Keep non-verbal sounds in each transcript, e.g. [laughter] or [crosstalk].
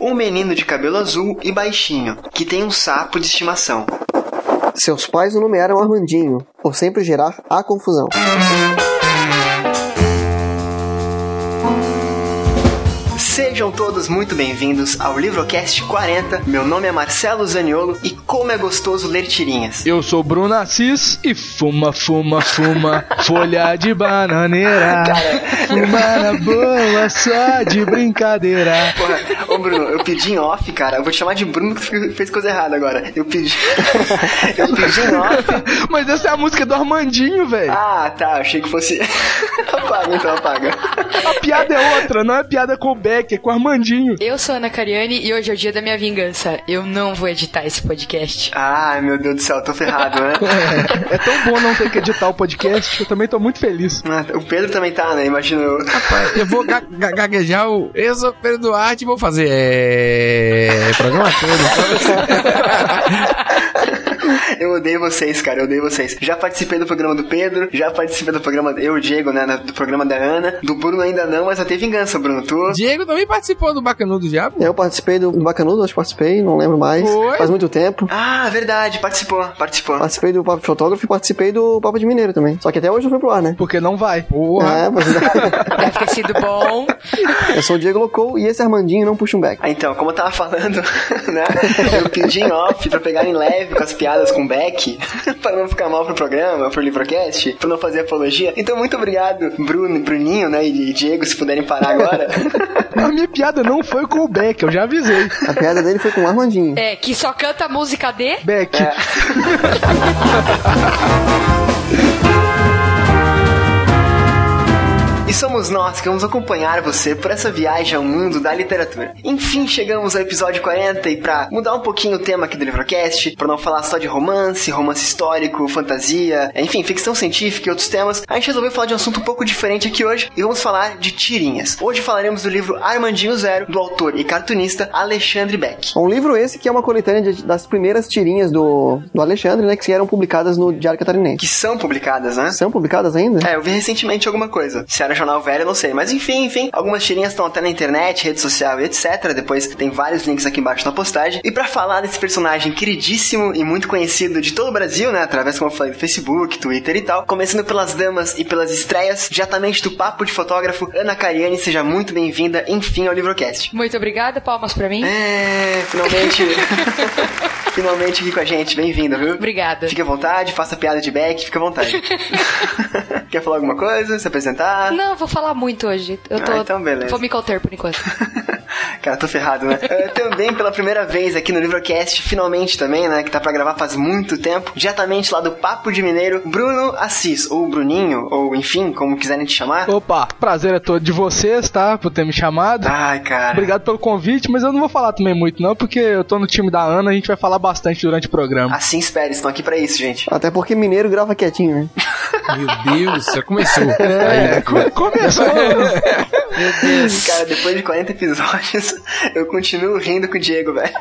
um menino de cabelo azul e baixinho, que tem um sapo de estimação. Seus pais o nomearam Armandinho, por sempre gerar a confusão. Sejam todos muito bem-vindos ao Livrocast 40. Meu nome é Marcelo Zaniolo e como é gostoso ler tirinhas. Eu sou Bruno Assis e fuma, fuma, fuma, [laughs] folha de bananeira. Fuma na boa, só de brincadeira. Porra, ô Bruno, eu pedi em off, cara. Eu vou te chamar de Bruno que fez coisa errada agora. Eu pedi. [laughs] eu pedi em off. Mas essa é a música do Armandinho, velho. Ah, tá. Achei que fosse. [laughs] apaga, então apaga. A piada é outra, não é piada com o Beck, é com o Armandinho. Eu sou a Ana Cariani e hoje é o dia da minha vingança. Eu não vou editar esse podcast. Ai, meu Deus do céu, tô ferrado, né? [laughs] É, é tão bom não ter que editar o podcast, eu também tô muito feliz. Ah, O Pedro também tá, né? Imagino eu. Rapaz, eu vou ga ga gaguejar o. Eu sou Pedro Duarte e vou fazer. É. Programa todo. [laughs] [laughs] Eu odeio vocês, cara, eu odeio vocês. Já participei do programa do Pedro, já participei do programa, eu, o Diego, né, do programa da Ana. Do Bruno ainda não, mas até vingança, Bruno. Tu. Diego também participou do Bacanudo Diabo. Eu participei do Bacanudo, acho que participei, não lembro mais. Foi? Faz muito tempo. Ah, verdade, participou, participou. Participei do Papo de Fotógrafo e participei do Papo de Mineiro também. Só que até hoje não foi pro ar, né? Porque não vai. Porra. É, mas [laughs] Deve ter sido bom. eu sou o Diego Locou e esse Armandinho não puxa um back. Ah, então, como eu tava falando, [laughs] né? Eu pedi em off pra pegarem leve com as piadas com o Beck, [laughs] pra não ficar mal pro programa, pro Livrocast, pra não fazer apologia. Então, muito obrigado, Bruno, Bruninho, né, e Diego, se puderem parar agora. [laughs] A minha piada não foi com o Beck, eu já avisei. A piada dele foi com o Armandinho. É, que só canta música de. Beck. [laughs] E somos nós que vamos acompanhar você por essa viagem ao mundo da literatura. Enfim, chegamos ao episódio 40 e pra mudar um pouquinho o tema aqui do Livrocast, pra não falar só de romance, romance histórico, fantasia, enfim, ficção científica e outros temas, a gente resolveu falar de um assunto um pouco diferente aqui hoje e vamos falar de tirinhas. Hoje falaremos do livro Armandinho Zero, do autor e cartunista Alexandre Beck. Um livro esse que é uma coletânea de- das primeiras tirinhas do, do Alexandre, né? Que eram publicadas no Diário Catarinense. Que são publicadas, né? São publicadas ainda? É, eu vi recentemente alguma coisa. Jornal velho, eu não sei. Mas enfim, enfim. Algumas tirinhas estão até na internet, rede social e etc. Depois tem vários links aqui embaixo na postagem. E pra falar desse personagem queridíssimo e muito conhecido de todo o Brasil, né? Através, como eu falei, do Facebook, Twitter e tal. Começando pelas damas e pelas estreias, diretamente do Papo de Fotógrafo, Ana Cariani, seja muito bem-vinda, enfim, ao Livrocast. Muito obrigada, palmas pra mim. É, finalmente. [laughs] finalmente aqui com a gente. Bem-vinda, viu? Obrigada. Fique à vontade, faça piada de back, fique à vontade. [laughs] [laughs] Quer falar alguma coisa? Se apresentar? Não, vou falar muito hoje. Eu tô. Ah, então beleza. Vou me conter por enquanto. [laughs] Cara, tô ferrado, né? Eh, também pela primeira vez aqui no Livrocast, finalmente também, né? Que tá pra gravar faz muito tempo. Diretamente lá do Papo de Mineiro, Bruno Assis, ou Bruninho, ou enfim, como quiserem te chamar. Opa, prazer é todo de vocês, tá? Por ter me chamado. Ai, cara. Obrigado pelo convite, mas eu não vou falar também muito não, porque eu tô no time da Ana, a gente vai falar bastante durante o programa. Assim espere, estão aqui pra isso, gente. Até porque mineiro grava quietinho, né? [laughs] Meu Deus, já começou. É, co- começou. [laughs] Meu Deus. Cara, [laughs] depois de 40 episódios, [laughs] eu continuo rindo com o Diego, velho.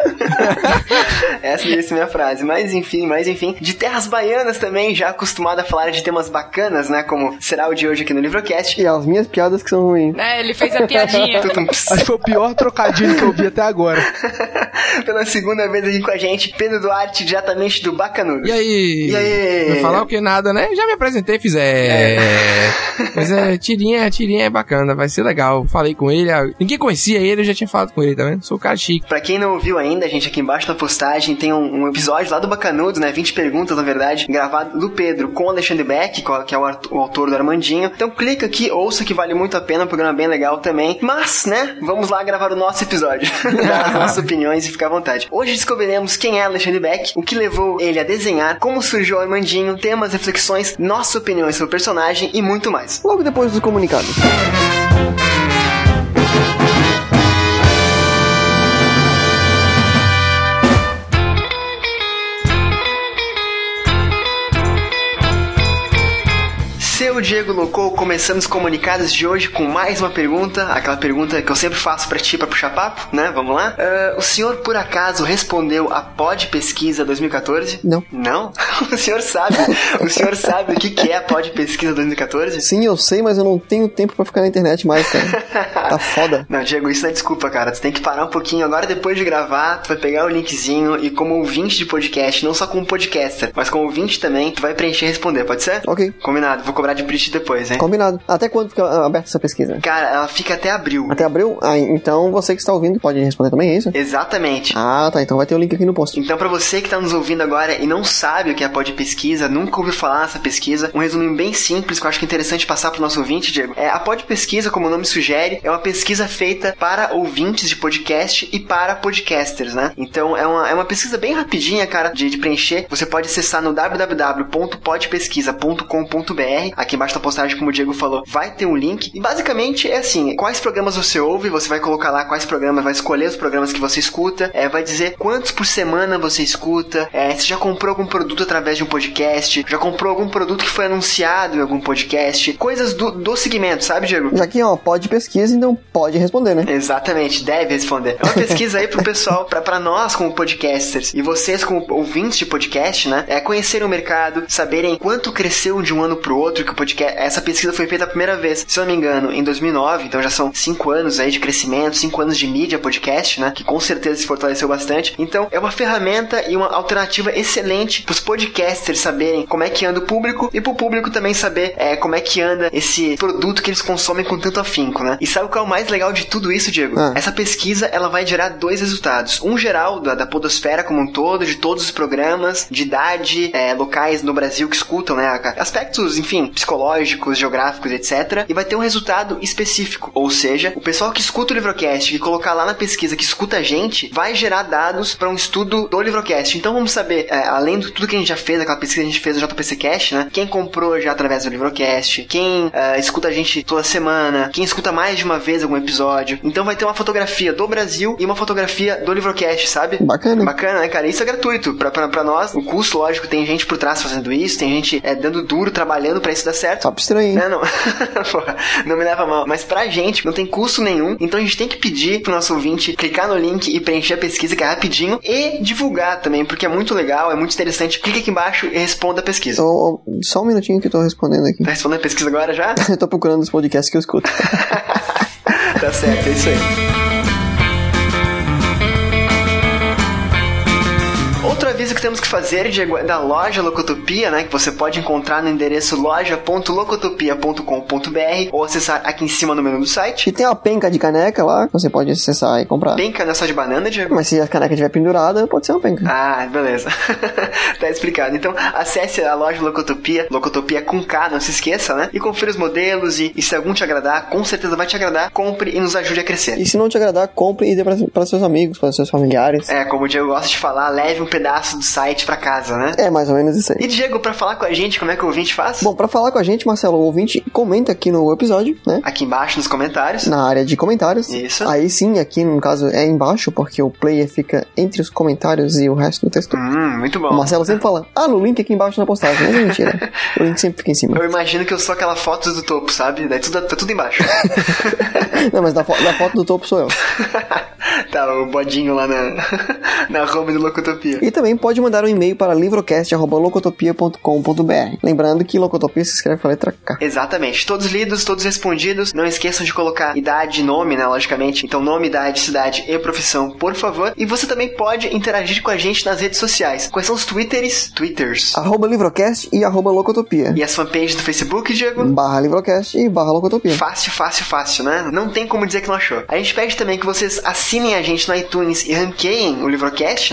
Essa devia ser minha frase. Mas enfim, mas enfim. De terras baianas também, já acostumado a falar de temas bacanas, né? Como será o de hoje aqui no Livrocast. E as minhas piadas que são ruins. É, ele fez a piadinha. Acho que foi o pior trocadilho que eu vi até agora. Pela segunda vez aqui com a gente, Pedro Duarte, diretamente do Bacanudo. E aí? E aí? Vai falar o que nada, né? Já me apresentei, fiz é. Mas é, tirinha, tirinha é bacana, vai ser legal. Falei com ele, ah, ninguém conhecia ele, eu já tinha falado com ele, tá vendo? Sou um cara chique. Pra quem não ouviu ainda, gente, aqui embaixo na postagem tem um, um episódio lá do Bacanudo, né? 20 perguntas, na verdade, gravado do Pedro com o Alexandre Beck, que é o, o autor do Armandinho. Então clica aqui, ouça que vale muito a pena, um programa bem legal também. Mas, né, vamos lá gravar o nosso episódio. [laughs] Dar as nossas opiniões e ficar à vontade. Hoje descobriremos quem é Alexandre Beck, o que levou ele a desenhar, como surgiu o Armandinho, temas, reflexões, nossas opiniões sobre o personagem e muito mais. Logo depois dos comunicados. Seu Eu, Diego Locou, começando os comunicados de hoje com mais uma pergunta, aquela pergunta que eu sempre faço pra ti pra puxar papo, né? Vamos lá? Uh, o senhor, por acaso, respondeu a Pod Pesquisa 2014? Não. Não? [laughs] o senhor sabe? o senhor sabe o que, que é a Pod Pesquisa 2014? Sim, eu sei, mas eu não tenho tempo pra ficar na internet mais, cara. tá foda. [laughs] Não, Diego, isso não é desculpa, cara. Tu tem que parar um pouquinho. Agora, depois de gravar, tu vai pegar o linkzinho e, como ouvinte de podcast, não só como podcaster, mas como ouvinte também, tu vai preencher e responder, pode ser? Ok. Combinado. Vou cobrar de print depois, hein? Combinado. Até quando fica aberta essa pesquisa? Cara, ela fica até abril. Até abril? Ah, então você que está ouvindo pode responder também, é isso? Exatamente. Ah, tá. Então vai ter o link aqui no post. Então, pra você que tá nos ouvindo agora e não sabe o que é a pod pesquisa, nunca ouviu falar nessa pesquisa, um resumo bem simples que eu acho que é interessante passar pro nosso ouvinte, Diego. É, a pod pesquisa, como o nome sugere, é uma pesquisa feita para ouvintes de podcast e para podcasters, né? Então, é uma, é uma pesquisa bem rapidinha, cara, de, de preencher. Você pode acessar no www.podpesquisa.com.br. Aqui embaixo da postagem, como o Diego falou, vai ter um link. E basicamente é assim: quais programas você ouve, você vai colocar lá quais programas, vai escolher os programas que você escuta, é, vai dizer quantos por semana você escuta, é, se já comprou algum produto através de um podcast, já comprou algum produto que foi anunciado em algum podcast, coisas do, do segmento, sabe, Diego? Já que é uma pod pesquisa, então pode responder, né? Exatamente, deve responder. É uma pesquisa aí pro pessoal, pra, pra nós como podcasters e vocês como ouvintes de podcast, né? É conhecerem o mercado, saberem quanto cresceu de um ano pro outro, que o podcast. Essa pesquisa foi feita a primeira vez, se eu não me engano, em 2009, então já são cinco anos aí de crescimento, cinco anos de mídia podcast, né? Que com certeza se fortaleceu bastante. Então é uma ferramenta e uma alternativa excelente pros podcasters saberem como é que anda o público e pro público também saber é, como é que anda esse produto que eles consomem com tanto afinco, né? E sabe o que é o mais legal de tudo isso, Diego? Ah. Essa pesquisa ela vai gerar dois resultados. Um geral da, da podosfera como um todo, de todos os programas, de idade, é, locais no Brasil que escutam, né? Aspectos, enfim, psicológicos, geográficos, etc. E vai ter um resultado específico. Ou seja, o pessoal que escuta o Livrocast, que colocar lá na pesquisa que escuta a gente, vai gerar dados para um estudo do Livrocast. Então vamos saber, é, além de tudo que a gente já fez, aquela pesquisa que a gente fez no JPC né? Quem comprou já através do Livrocast, quem é, escuta a gente toda semana, quem escuta mais de uma vez algum episódio. Então vai ter uma fotografia do Brasil e uma fotografia do Livrocast, sabe? Bacana. Bacana, né, cara? Isso é gratuito. Pra nós, o custo, lógico, tem gente por trás fazendo isso, tem gente é, dando duro, trabalhando pra isso dar certo. Papo estranho, hein? Né, não? [laughs] Porra, não me leva mal. Mas pra gente, não tem custo nenhum. Então a gente tem que pedir pro nosso ouvinte clicar no link e preencher a pesquisa, que é rapidinho, e divulgar também, porque é muito legal, é muito interessante. Clica aqui embaixo e responda a pesquisa. Ô, ô, só um minutinho que eu tô respondendo aqui. Tá respondendo a pesquisa agora já? [laughs] eu tô procurando os podcasts que eu escuto. [laughs] tá certo, é isso aí. Aviso que temos que fazer, Diego, é da loja Locotopia, né? Que você pode encontrar no endereço loja.locotopia.com.br ou acessar aqui em cima no menu do site. E tem uma penca de caneca lá, que você pode acessar e comprar. Penca não é só de banana, Diego? Mas se a caneca estiver pendurada, pode ser uma penca. Ah, beleza. [laughs] tá explicado. Então, acesse a loja Locotopia, Locotopia com K, não se esqueça, né? E confira os modelos e, e se algum te agradar, com certeza vai te agradar, compre e nos ajude a crescer. E se não te agradar, compre e dê para seus amigos, para seus familiares. É, como o Diego gosta de falar, leve um pedaço do site pra casa, né? É, mais ou menos isso aí. E Diego, pra falar com a gente, como é que o ouvinte faz? Bom, pra falar com a gente, Marcelo, o ouvinte comenta aqui no episódio, né? Aqui embaixo nos comentários. Na área de comentários. Isso. Aí sim, aqui no caso é embaixo, porque o player fica entre os comentários e o resto do texto. Hum, muito bom. O Marcelo sempre fala, ah, no link aqui embaixo na postagem. Mas é mentira. o link sempre fica em cima. Eu imagino que eu sou aquela foto do topo, sabe? Tudo, tá tudo embaixo. [laughs] Não, mas da, fo da foto do topo sou eu. [laughs] tá, o bodinho lá na, [laughs] na home do Locotopia. E também pode mandar um e-mail para livrocast.locotopia.com.br. Lembrando que Locotopia se escreve com a letra K. Exatamente. Todos lidos, todos respondidos. Não esqueçam de colocar idade e nome, né? Logicamente. Então, nome, idade, cidade e profissão, por favor. E você também pode interagir com a gente nas redes sociais. Quais são os twitters? Twitters. Arroba Livrocast e arroba Locotopia. E as fanpages do Facebook, Diego? Barra Livrocast e barra Locotopia. Fácil, fácil, fácil, né? Não tem como dizer que não achou. A gente pede também que vocês assinem a gente no iTunes e ranqueiem o Livrocast,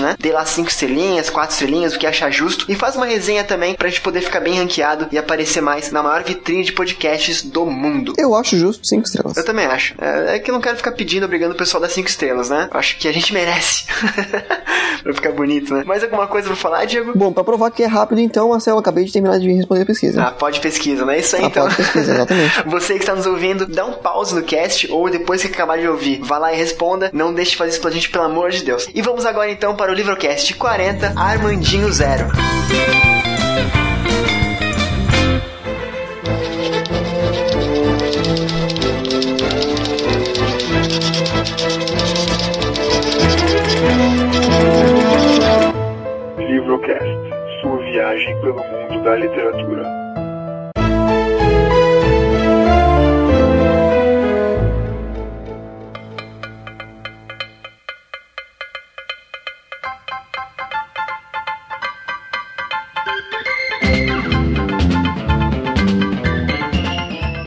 né? Dê lá cinco estrelinhas, quatro estrelinhas, o que achar justo. E faz uma resenha também pra gente poder ficar bem ranqueado e aparecer mais na maior vitrine de podcasts do mundo. Eu acho justo cinco estrelas. Eu também acho. É, é que eu não quero ficar pedindo, obrigando o pessoal das cinco estrelas, né? Eu acho que a gente merece. [laughs] pra ficar bonito, né? Mais alguma coisa pra falar, Diego? Bom, pra provar que é rápido, então, Marcelo, acabei de terminar de responder a pesquisa. Ah, pode pesquisa, não é isso aí, Ah, então? pode pesquisa, exatamente. [laughs] Você que está nos ouvindo, dá um pause no cast ou depois que acabar de ouvir, vá lá e responda. Não deixe de fazer isso pra gente, pelo amor de Deus. E vamos agora agora então para o Livrocast 40, Armandinho Zero. Livrocast, sua viagem pelo mundo da literatura.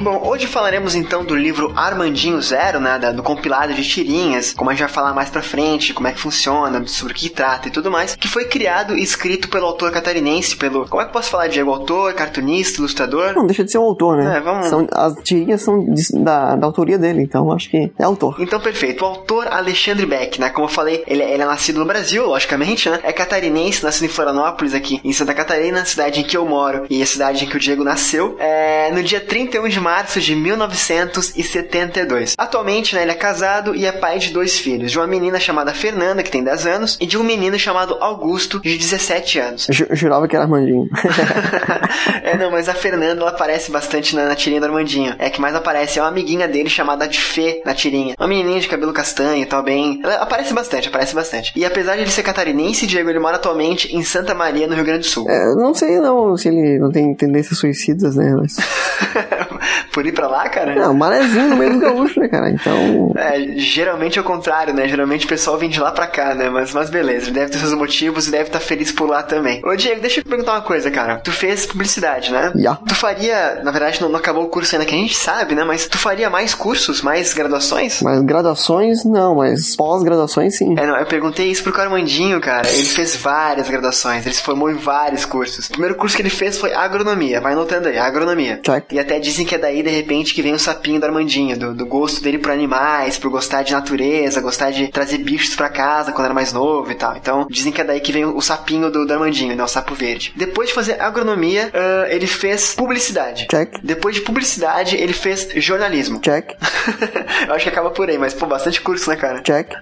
Bom, hoje falaremos então do livro Armandinho Zero, né, do compilado de tirinhas, como a gente vai falar mais pra frente, como é que funciona, sobre o que trata e tudo mais, que foi criado e escrito pelo autor catarinense, pelo, como é que eu posso falar, Diego? Autor, cartunista, ilustrador? Não deixa de ser um autor, né? É, vamos- São, as tirinhas são de- da, da autoria dele, então acho que é autor. Então, perfeito. O autor Alexandre Beck, né? Como eu falei, ele, ele é nascido no Brasil, logicamente, né? É catarinense, nascido em Florianópolis, aqui em Santa Catarina, cidade em que eu moro e a cidade em que o Diego nasceu, é, no dia 31 de março de 1972. Atualmente, né, ele é casado e é pai de dois filhos, de uma menina chamada Fernanda, que tem 10 anos, e de um menino chamado Augusto, de 17 anos. Eu ju- eu jurava que era Armandinho. [laughs] é, não, mas a Fernanda, ela aparece bastante na, na tirinha do Armandinho. É que mais aparece é uma amiguinha dele chamada de Fê na tirinha. Uma menininha de cabelo castanho e tal, bem... Ela aparece bastante, aparece bastante. E apesar de ele ser catarinense, Diego, ele mora atualmente em Santa Maria, no Rio Grande do Sul. É, não sei não se ele não tem tendências suicidas, né? Mas... [laughs] Por ir pra lá, cara? Não, marezinho no meio dos gaúchos, né, cara? Então. É, geralmente é o contrário, né? Geralmente o pessoal vem de lá pra cá, né? Mas, mas beleza, ele deve ter seus motivos e deve estar feliz por lá também. Ô, Diego, deixa eu te perguntar uma coisa, cara. Tu fez publicidade, né? Já. Tu faria, na verdade, não, não acabou o curso ainda que a gente sabe, né? Mas tu faria mais cursos, mais graduações? Mas graduações, não, mas pós-graduações, sim. É, não, eu perguntei isso pro Carmandinho, cara. Ele fez várias graduações, ele se formou em vários cursos. O primeiro curso que ele fez foi agronomia, vai anotando aí, agronomia. Check. E até dizem que é daí, de repente, que vem o sapinho do Armandinho, do, do gosto dele por animais, por gostar de natureza, gostar de trazer bichos pra casa quando era mais novo e tal. Então, dizem que é daí que vem o sapinho do, do Armandinho, né? O sapo verde. Depois de fazer agronomia, ah, ele fez publicidade. Check. Depois de publicidade, ele fez jornalismo. Check. [laughs] Eu acho que acaba por aí, mas, pô, bastante curso, né, cara? Check.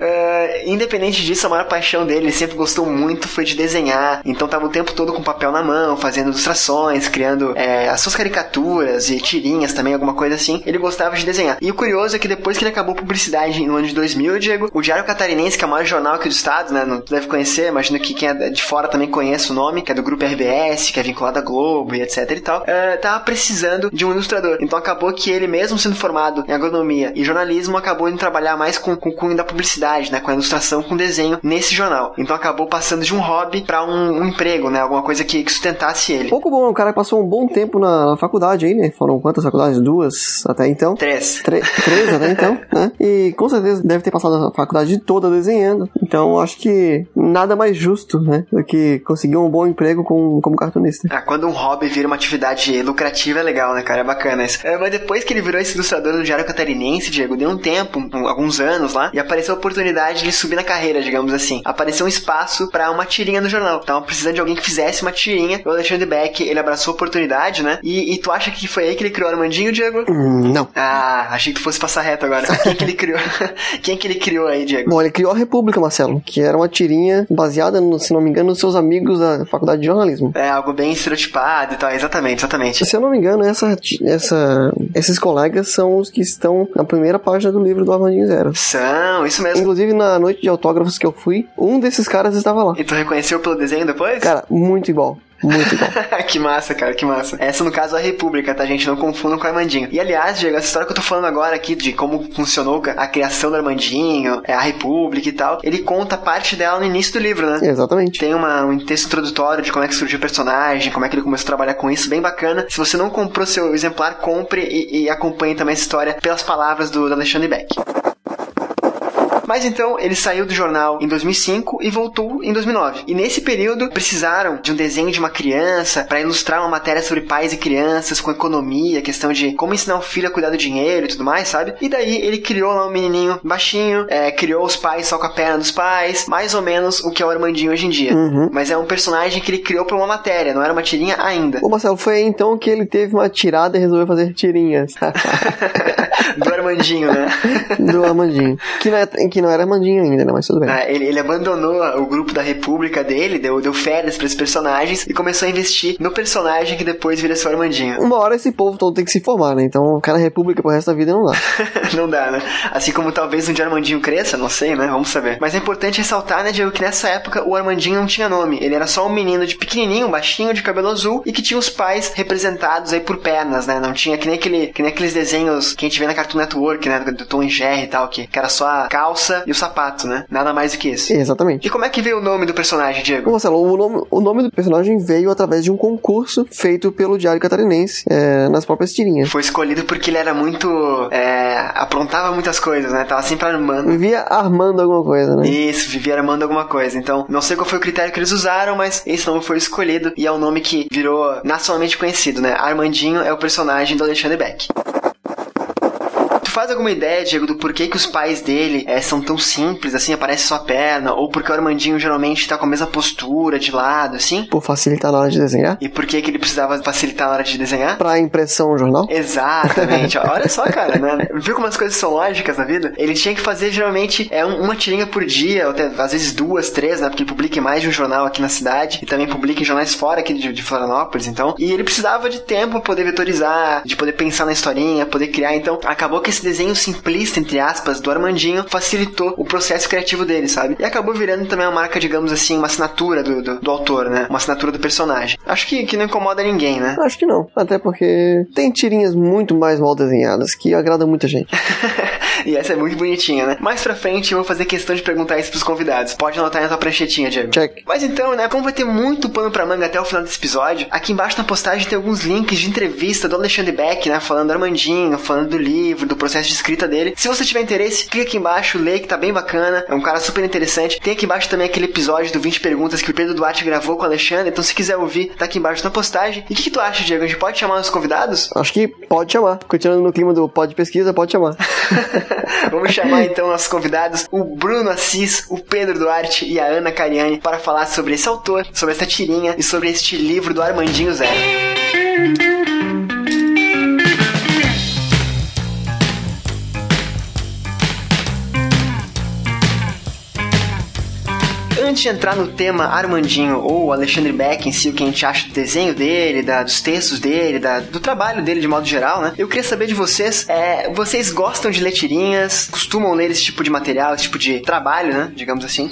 É, [laughs] independente disso, a maior paixão dele, ele sempre gostou muito, foi de desenhar. Então tava o tempo todo com papel na mão, fazendo ilustrações, criando é, as suas caricaturas e tirinhas também, alguma coisa assim. Ele gostava de desenhar. E o curioso é que depois que ele acabou publicidade no ano de 2000, Diego, o Diário Catarinense, que é o maior jornal aqui do estado, né? Não deve conhecer, imagino que quem é de fora também conhece o nome, que é do grupo RBS, que é vinculado à Globo e etc e tal. É, tava precisando de um ilustrador. Então acabou que ele, mesmo sendo formado em agronomia e jornalismo, acabou indo trabalhar mais com, com o cunho da publicidade, né? Com a ilustração, com desenho nesse jornal. Então acabou passando de um hobby para um, um emprego, né? Alguma coisa que, que sustentasse ele. Pouco bom, o cara passou um bom tempo na, na faculdade aí, né? Foram quantas faculdades? Duas até então. Três. Tre- três até então, [laughs] né? E com certeza deve ter passado a faculdade toda desenhando. Então acho que nada mais justo, né? Do que conseguir um bom emprego com, como cartunista. Ah, quando um hobby vira uma atividade lucrativa é legal, né, cara? É bacana isso. É, mas depois que ele virou esse ilustrador no Diário Catarinense, Diego, deu um tempo, um- alguns anos lá, e apareceu a oportunidade de subir na carreira, digamos assim. Apareceu um espaço pra uma tirinha no jornal. Tava precisando de alguém que fizesse uma tirinha. O Alexandre Beck, ele abraçou a oportunidade, né? E, e tu acha que foi aí que ele criou o Armandinho, Diego? Hum, não. Ah, achei que tu fosse passar reto agora. Quem que ele criou? [laughs] Quem que ele criou aí, Diego? Bom, ele criou a República, Marcelo, que era uma tirinha baseada, no, se não me engano, nos seus amigos da faculdade de jornalismo. É algo bem estereotipado e tal. Exatamente, exatamente. Se eu não me engano, essa, essa, esses colegas são os que estão na primeira página do livro do Armandinho Zero. São, isso mesmo. Inclusive, na noite de autógrafos que eu fui, um desses caras estava lá. E tu reconheceu pelo desenho depois? Cara, muito igual. Muito igual. [laughs] que massa, cara, que massa. Essa, no caso, é a República, tá, gente? Não confundam com o Armandinho. E, aliás, Diego, essa história que eu tô falando agora aqui de como funcionou a criação do Armandinho, é, a República e tal, ele conta parte dela no início do livro, né? Exatamente. Tem uma, um texto introdutório de como é que surgiu o personagem, como é que ele começou a trabalhar com isso, bem bacana. Se você não comprou seu exemplar, compre e, e acompanhe também essa história pelas palavras do, do Alexandre Beck. Mas então ele saiu do jornal em 2005 e voltou em 2009. E nesse período precisaram de um desenho de uma criança para ilustrar uma matéria sobre pais e crianças com economia, questão de como ensinar o filho a cuidar do dinheiro e tudo mais, sabe? E daí ele criou lá um menininho baixinho, é, criou os pais só com a perna dos pais, mais ou menos o que é o Armandinho hoje em dia. Uhum. Mas é um personagem que ele criou pra uma matéria, não era uma tirinha ainda. Ô Marcelo, foi então que ele teve uma tirada e resolveu fazer tirinhas. [laughs] do Armandinho, né? do Armandinho. Que, na- que que não era Armandinho ainda, né? Mas tudo bem. Ah, ele, ele abandonou o grupo da República dele, deu, deu férias pra esses personagens e começou a investir no personagem que depois vira seu Armandinho. Uma hora esse povo todo tem que se formar, né? Então, ficar na República pro resto da vida não dá. [laughs] não dá, né? Assim como talvez um dia Armandinho cresça, não sei, né? Vamos saber. Mas é importante ressaltar, né, Diego, que nessa época o Armandinho não tinha nome. Ele era só um menino de pequenininho, baixinho, de cabelo azul e que tinha os pais representados aí por pernas, né? Não tinha que nem, aquele, que nem aqueles desenhos que a gente vê na Cartoon Network, né? Do Tom e Jerry e tal, que, que era só a calça e o sapato, né? Nada mais do que isso. Exatamente. E como é que veio o nome do personagem, Diego? Marcelo, o nome, o nome do personagem veio através de um concurso feito pelo Diário Catarinense é, nas próprias tirinhas. Foi escolhido porque ele era muito. É, aprontava muitas coisas, né? Tava sempre armando. Vivia armando alguma coisa, né? Isso, vivia armando alguma coisa. Então, não sei qual foi o critério que eles usaram, mas esse nome foi escolhido e é o nome que virou nacionalmente conhecido, né? Armandinho é o personagem do Alexandre Beck. Faz alguma ideia, Diego, do porquê que os pais dele é, são tão simples, assim, aparece só a perna? Ou porque o Armandinho geralmente tá com a mesma postura, de lado, assim? Por facilitar na hora de desenhar. E por que que ele precisava facilitar na hora de desenhar? Pra impressão no jornal. Exatamente. [laughs] Olha só, cara, né? Viu como as coisas são lógicas na vida? Ele tinha que fazer geralmente é uma tirinha por dia, ou até às vezes duas, três, né? Porque ele publica em mais de um jornal aqui na cidade e também publica em jornais fora aqui de, de Florianópolis, então. E ele precisava de tempo pra poder vetorizar, de poder pensar na historinha, poder criar. Então, acabou que esse desenho simplista, entre aspas, do Armandinho facilitou o processo criativo dele, sabe? E acabou virando também uma marca, digamos assim, uma assinatura do, do, do autor, né? Uma assinatura do personagem. Acho que, que não incomoda ninguém, né? Acho que não. Até porque tem tirinhas muito mais mal desenhadas que agradam muita gente. [laughs] e essa é muito bonitinha, né? Mais pra frente eu vou fazer questão de perguntar isso pros convidados. Pode anotar aí na tua pranchetinha, Diego. Check. Mas então, né, como vai ter muito pano pra manga até o final desse episódio, aqui embaixo na postagem tem alguns links de entrevista do Alexandre Beck, né, falando do Armandinho, falando do livro, do processo de escrita dele. Se você tiver interesse, clica aqui embaixo, lê que tá bem bacana, é um cara super interessante. Tem aqui embaixo também aquele episódio do 20 perguntas que o Pedro Duarte gravou com o Alexandre, então se quiser ouvir, tá aqui embaixo na postagem. E o que, que tu acha, Diego? A gente pode chamar os convidados? Acho que pode chamar. Continuando no clima do pode pesquisa, pode chamar. [laughs] [laughs] Vamos chamar então nossos convidados, o Bruno Assis, o Pedro Duarte e a Ana Cariani, para falar sobre esse autor, sobre essa tirinha e sobre este livro do Armandinho Zero. Antes de entrar no tema Armandinho ou Alexandre Beck em si, o que a gente acha do desenho dele, da, dos textos dele, da, do trabalho dele de modo geral, né? Eu queria saber de vocês, é, vocês gostam de ler tirinhas? Costumam ler esse tipo de material, esse tipo de trabalho, né? Digamos assim.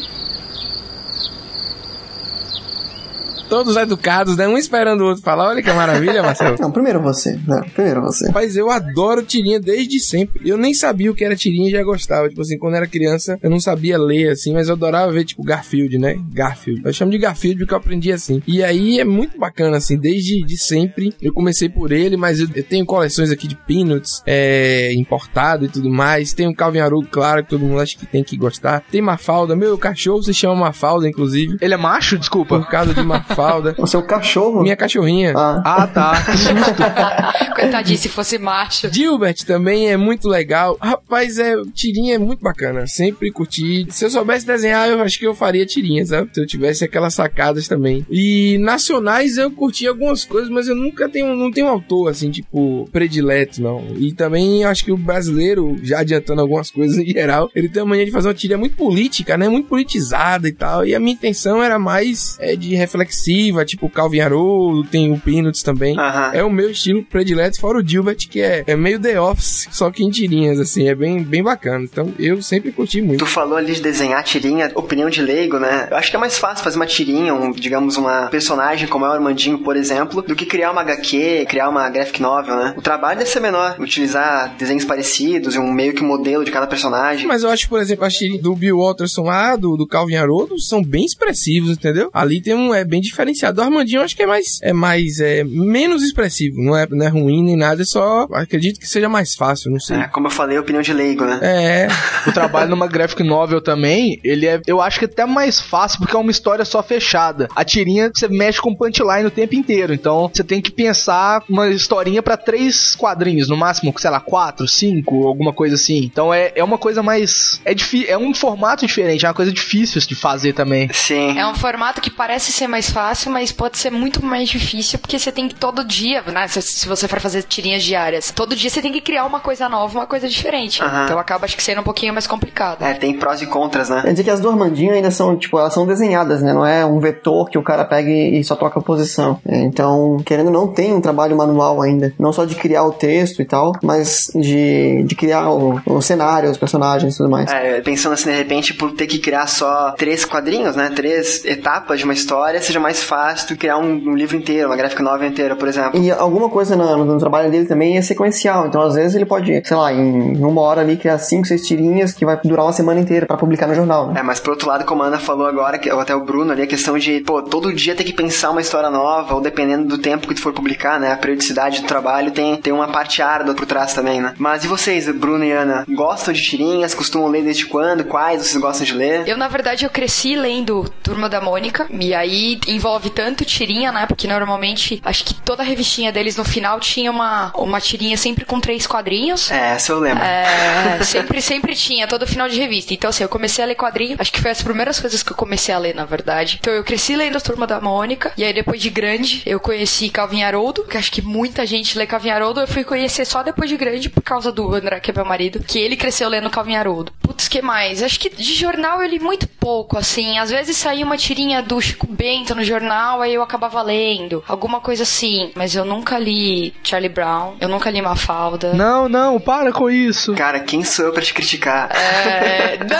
Todos educados, né? Um esperando o outro falar. Olha que maravilha, Marcelo. Não, primeiro você. Não, primeiro você. Rapaz, eu adoro tirinha desde sempre. Eu nem sabia o que era tirinha e já gostava. Tipo assim, quando era criança, eu não sabia ler, assim, mas eu adorava ver, tipo, Garfield, né? Garfield. Eu chamo de Garfield porque eu aprendi assim. E aí é muito bacana, assim, desde de sempre. Eu comecei por ele, mas eu, eu tenho coleções aqui de Peanuts, é, importado e tudo mais. Tem o Calvin Haroldo, claro, que todo mundo acha que tem que gostar. Tem Mafalda. Meu cachorro se chama Mafalda, inclusive. Ele é macho? Desculpa. Por causa de Mafalda. [laughs] O seu cachorro? Minha cachorrinha. Ah. Ah, tá. [laughs] Coitadinho, se fosse macho. Gilbert também é muito legal. Rapaz, é, tirinha é muito bacana. Sempre curti. Se eu soubesse desenhar, eu acho que eu faria tirinha, sabe? Se eu tivesse aquelas sacadas também. E nacionais eu curti algumas coisas, mas eu nunca tenho, não tenho um autor assim, tipo, predileto, não. E também acho que o brasileiro, já adiantando algumas coisas em geral, ele tem a mania de fazer uma tirinha muito política, né? Muito politizada e tal. E a minha intenção era mais é, de reflexiva, tipo Calvin Haroldo, tem o Peanuts também. É o meu estilo predileto, fora o Gilbert, que é, é meio The Office, só que em tirinhas, assim, é bem, bem bacana. Então eu sempre curti muito. Tu falou ali de desenhar tirinha, opinião de leigo, né? Eu acho que é mais fácil fazer uma tirinha, um, digamos, uma personagem como é o Armandinho, por exemplo, do que criar uma HQ, criar uma graphic novel, né? O trabalho deve ser menor, utilizar desenhos parecidos e um meio que um modelo de cada personagem. Mas eu acho, por exemplo, as tirinhas do Bill Watterson lá, do, do Calvin Haroldo, são bem expressivos, entendeu? Ali tem um, é bem diferenciado. Do Armandinho eu acho que é mais, é mais, é menos expressivo. Não é, não é ruim nem nada, é só, acredito que seja mais fácil, não sei. É, como eu falei, opinião de leigo, né? É, [laughs] O trabalho numa graphic novel também, ele é, eu acho que até mais fácil porque é uma história só fechada. A tirinha você mexe com punchline o tempo inteiro, então você tem que pensar uma historinha pra três quadrinhos, no máximo, sei lá, quatro, cinco, alguma coisa assim. Então é, é uma coisa mais é difícil, é um formato diferente, é uma coisa difícil de fazer também. Sim. É um formato que parece ser mais fácil fácil, mas pode ser muito mais difícil porque você tem que todo dia, né? Se, se você for fazer tirinhas diárias, todo dia você tem que criar uma coisa nova, uma coisa diferente. Aham. Então acaba acho que sendo um pouquinho mais complicado. É, tem prós e contras, né? Quer dizer que as do Armandinho ainda são, tipo, elas são desenhadas, né? Não é um vetor que o cara pega e e só troca a posição. É, Então, querendo ou não, tem um trabalho manual ainda. Não só de criar o texto e tal, mas de, de criar o, o cenário, os personagens e tudo mais. É, pensando assim, de repente, por ter que criar só três quadrinhos, né? Três etapas de uma história, seja mais fácil tu criar um, um livro inteiro, uma gráfica nova inteira, por exemplo. E alguma coisa no, no trabalho dele também é sequencial. Então, às vezes, ele pode, sei lá, em uma hora ali, criar cinco, seis tirinhas que vai durar uma semana inteira pra publicar no jornal, né? É, mas por outro lado, como a Ana falou agora, que, ou até o Bruno ali, a questão de, pô, todo dia ter que pensar uma história nova, ou dependendo do tempo que tu for publicar, né? A periodicidade do trabalho tem, tem uma parte árdua por trás também, né? Mas e vocês, Bruno e Ana, gostam de tirinhas? Costumam ler desde quando? Quais vocês gostam de ler? Eu, na verdade, eu cresci lendo Turma da Mônica, e aí envolve tanto tirinha, né? Porque normalmente, acho que toda revistinha deles no final tinha uma, uma tirinha sempre com três quadrinhos. É, essa eu lembro. É, sempre, sempre tinha, todo final de revista. Então, assim, eu comecei a ler quadrinho. Acho que foi as primeiras coisas que eu comecei a ler, na verdade. Então, eu cresci lendo a Turma da Mônica. E aí, depois de grande, eu conheci Calvin Haroldo, que acho que muita gente lê Calvin Haroldo. Eu fui conhecer só depois de grande, por causa do André, que é meu marido, que ele cresceu lendo Calvin Haroldo. Putz, que mais? Acho que de jornal eu li muito pouco, assim. Às vezes saía uma tirinha do Chico Bento no jornal, aí eu acabava lendo. Alguma coisa assim. Mas eu nunca li Charlie Brown, eu nunca li Mafalda. Não, não, para com isso. Cara, quem sou eu pra te criticar? É. [laughs]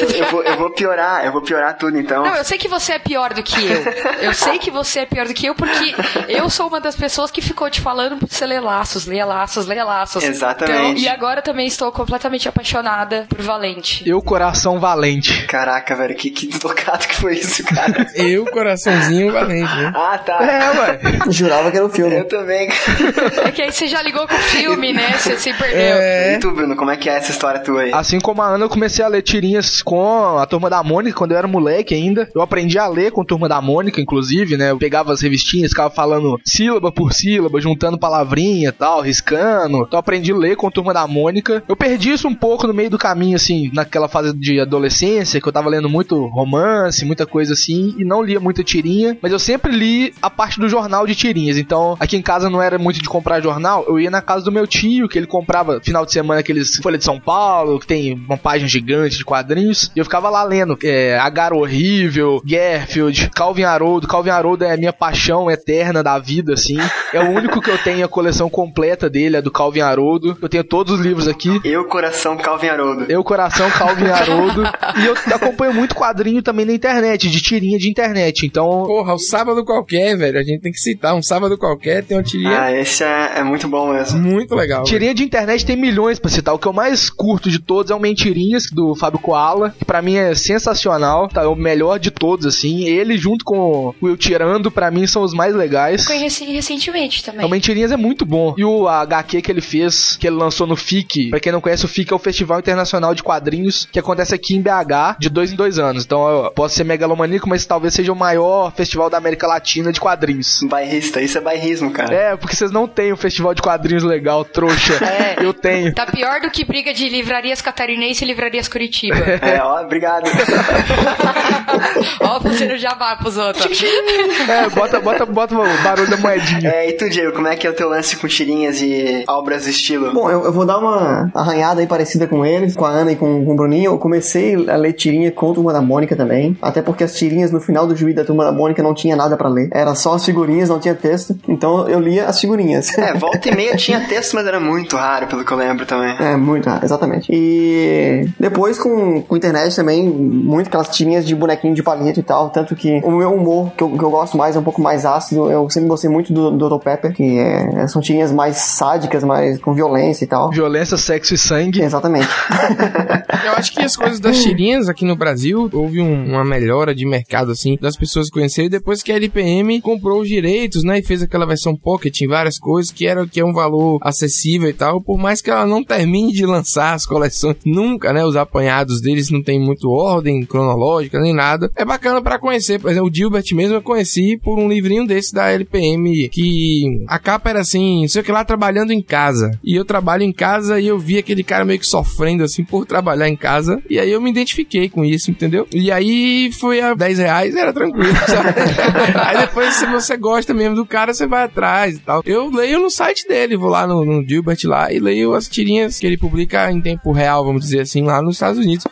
Eu, eu vou, eu vou piorar, eu vou piorar tudo então. Não, eu sei que você é pior do que eu. Eu sei que você é pior do que eu, porque eu sou uma das pessoas que ficou te falando pra você ler laços, ler laços, ler laços. Exatamente. Então, e agora também estou completamente apaixonada por Valente. Eu, coração valente. Caraca, velho, que, que tocado que foi isso, cara. [laughs] Eu, coraçãozinho valente, né? ah, tá. É, ué. [laughs] Jurava que era o filme. Eu também, cara. É que aí você já ligou com o filme, né? Você se perdeu. É. E tu, Bruno, como é que é essa história tua aí? Assim como a Ana, eu comecei a ler tirinhas com a Turma da Mônica quando eu era moleque ainda. Eu aprendi a ler com a Turma da Mônica, inclusive, né? Eu pegava as revistinhas, ficava falando sílaba por sílaba, juntando palavrinha e tal, riscando. Então eu aprendi a ler com a Turma da Mônica. Eu perdi isso um pouco no meio do caminho, assim, naquela fase de adolescência, que eu tava lendo muito romance, muita coisa assim, e não lia muita tirinha. Mas eu sempre li a parte do jornal de tirinhas. Então, aqui em casa não era muito de comprar jornal, eu ia na casa do meu tio, que ele comprava final de semana aqueles Folha de São Paulo, que tem uma página gigante de quadrinhos, e eu ficava lá lendo é, Agar Horrível, Garfield, Calvin Haroldo. Calvin Haroldo é a minha paixão eterna da vida, assim. É o único que eu tenho a coleção completa dele, é do Calvin Haroldo. Eu tenho todos os livros aqui. Eu, coração Calvin Haroldo. Eu, coração, Calvin Haroldo. [laughs] e eu acompanho muito quadrinho também na internet, de tirinha de internet. Então, Porra, o sábado qualquer, velho. A gente tem que citar. Um sábado qualquer tem uma tirinha Ah, esse é, é muito bom mesmo. muito legal. velho. Tirinha de internet tem milhões pra citar. O que eu mais curto de todos é o Mentirinhas, do Fábio Koala, que pra mim é sensacional, tá? É o melhor de todos, assim. Ele junto com o Eu Tirando, pra mim, são os mais legais. Conheci recentemente também. O Mentirinhas é muito bom. E o HQ que ele fez, que ele lançou no FIC, pra quem não conhece, o FIC é o Festival Internacional de Quadrinhos, que acontece aqui em BH, de dois em dois anos. Então, eu posso ser megalomaníaco, mas talvez seja o maior festival da América Latina de quadrinhos. Bairrista, isso é bairrismo, cara. É, porque vocês não têm um festival de quadrinhos legal, trouxa. [laughs] É. Eu tenho. Tá pior do que briga de livrarias catarinense e livrarias Curitiba. [laughs] É, ó, obrigado. [laughs] Ó, fazendo jabá pros outros. É, bota, bota, bota o barulho da moedinha. é, e tu, Diego, como é que é o teu lance com tirinhas e obras do estilo? Bom, eu, eu vou dar uma arranhada aí parecida com eles, com a Ana e com, com o Bruninho. Eu comecei a ler tirinha com a Turma da Mônica também. Até porque as tirinhas no final do juiz da Turma da Mônica não tinha nada pra ler. Era só as figurinhas, não tinha texto. Então eu lia as figurinhas. É, [laughs] volta e meia tinha texto, mas era muito raro, pelo que eu lembro também. É, muito raro, exatamente. E depois com, com internet também, muito aquelas tirinhas de bonequinho de palito e tal. Tanto que o meu humor, que eu, que eu gosto mais, é um pouco mais ácido. Eu sempre gostei muito do, do Dr. Pepper, que é, são tirinhas mais sádicas, mais com violência e tal. Violência, sexo e sangue. Exatamente. Eu acho que as coisas das tirinhas aqui no Brasil houve um- uma melhora de mercado, assim, das pessoas depois que a LPM comprou os direitos, né? E fez aquela versão pocket em várias coisas, que era que é um valor acessível e tal. Por mais que ela não termine de lançar as coleções [laughs] nunca, né? Os apanhados deles não tem muito ordem cronológica nem nada. É bacana pra conhecer. Por exemplo, o Gilbert mesmo eu conheci por um livrinho desse da LPM, que a capa era assim, sei que lá, trabalhando em casa. E eu trabalho em casa e eu vi aquele cara meio que sofrendo, assim, por trabalhar em casa. E aí eu me identifiquei com isso, entendeu? E aí foi a 10 reais, era tranquilo? [laughs] [laughs] Aí depois, se você gosta mesmo do cara, você vai atrás e tal. Eu leio no site dele, vou lá no, no Gilbert lá e leio as tirinhas que ele publica em tempo real, vamos dizer assim, lá nos Estados Unidos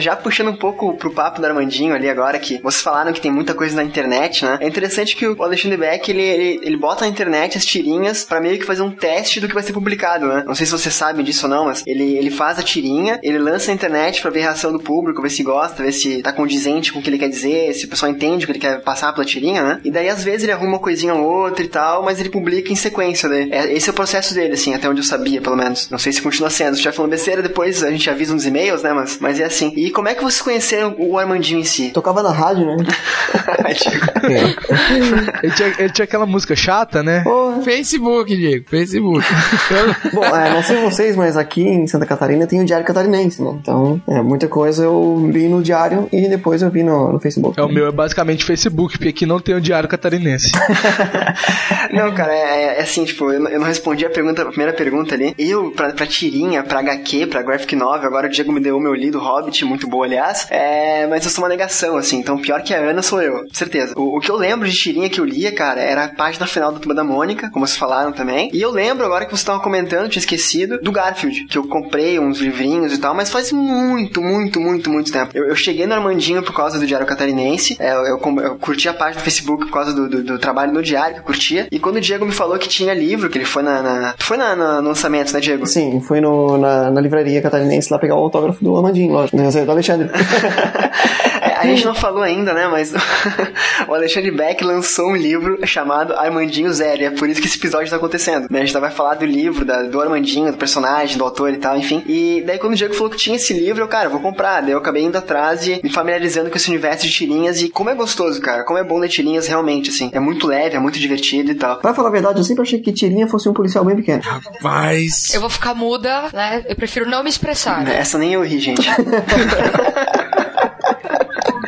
já puxando um pouco pro papo do Armandinho ali agora, que vocês falaram que tem muita coisa na internet, né? É interessante que o Alexandre Beck, ele, ele, ele bota na internet as tirinhas para meio que fazer um teste do que vai ser publicado, né? Não sei se vocês sabem disso ou não, mas ele, ele faz a tirinha, ele lança na internet para ver a reação do público, ver se gosta, ver se tá condizente com o que ele quer dizer, se o pessoal entende o que ele quer passar pela tirinha, né? E daí, às vezes, ele arruma uma coisinha ou outra e tal, mas ele publica em sequência, né? É, esse é o processo dele, assim, até onde eu sabia, pelo menos. Não sei se continua sendo. Se estiver falando besteira, depois a gente avisa nos e-mails, né? Mas, mas é assim. E como é que vocês conheceram o Armandinho em si? Tocava na rádio, né? [laughs] ele, tinha, ele tinha aquela música chata, né? Porra. Facebook, Diego, Facebook. [laughs] Bom, é, não sei vocês, mas aqui em Santa Catarina tem o Diário Catarinense, né? Então, é, muita coisa eu vi no Diário e depois eu vi no, no Facebook. É, o meu é basicamente Facebook, porque aqui não tem o Diário Catarinense. [laughs] não, cara, é, é, assim, tipo, eu não, eu não respondi a pergunta, a primeira pergunta ali. Eu, pra, pra tirinha, pra HQ, pra graphic novel, agora o Diego me deu o meu lido Hobbit, muito boa, aliás. É, mas eu sou uma negação, assim, então pior que a Ana sou eu, certeza. O, o que eu lembro de tirinha que eu lia, cara, era a página final da Turma da Mônica, como vocês falaram também. E eu lembro, agora que vocês estavam comentando, tinha esquecido, do Garfield, que eu comprei uns livrinhos e tal, mas faz muito, muito, muito, muito tempo. Eu, eu cheguei no Armandinho por causa do Diário Catarinense, é, eu, eu, curti a página do Facebook por causa do, do, do, trabalho no Diário que eu curtia. E quando o Diego me falou que tinha livro, que ele foi na. na foi na, na, no lançamento, né, Diego? Sim, fui no, na, na livraria catarinense lá pegar o autógrafo do Armandinho, lógico, né? Do Alexandre. [laughs] a gente não falou ainda, né? Mas [laughs] o Alexandre Beck lançou um livro chamado Armandinho Zero. E é por isso que esse episódio tá acontecendo. Né? A gente vai falar do livro, da, do Armandinho, do personagem, do autor e tal, enfim. E daí quando o Diego falou que tinha esse livro, eu, cara, vou comprar. Daí eu acabei indo atrás e me familiarizando com esse universo de tirinhas. E como é gostoso, cara. Como é bom ler tirinhas realmente, assim. É muito leve, é muito divertido e tal. Pra falar a verdade, eu sempre achei que tirinha fosse um policial bem pequeno. Rapaz. Eu vou ficar muda, né? Eu prefiro não me expressar. Essa nem eu ri, gente. [laughs]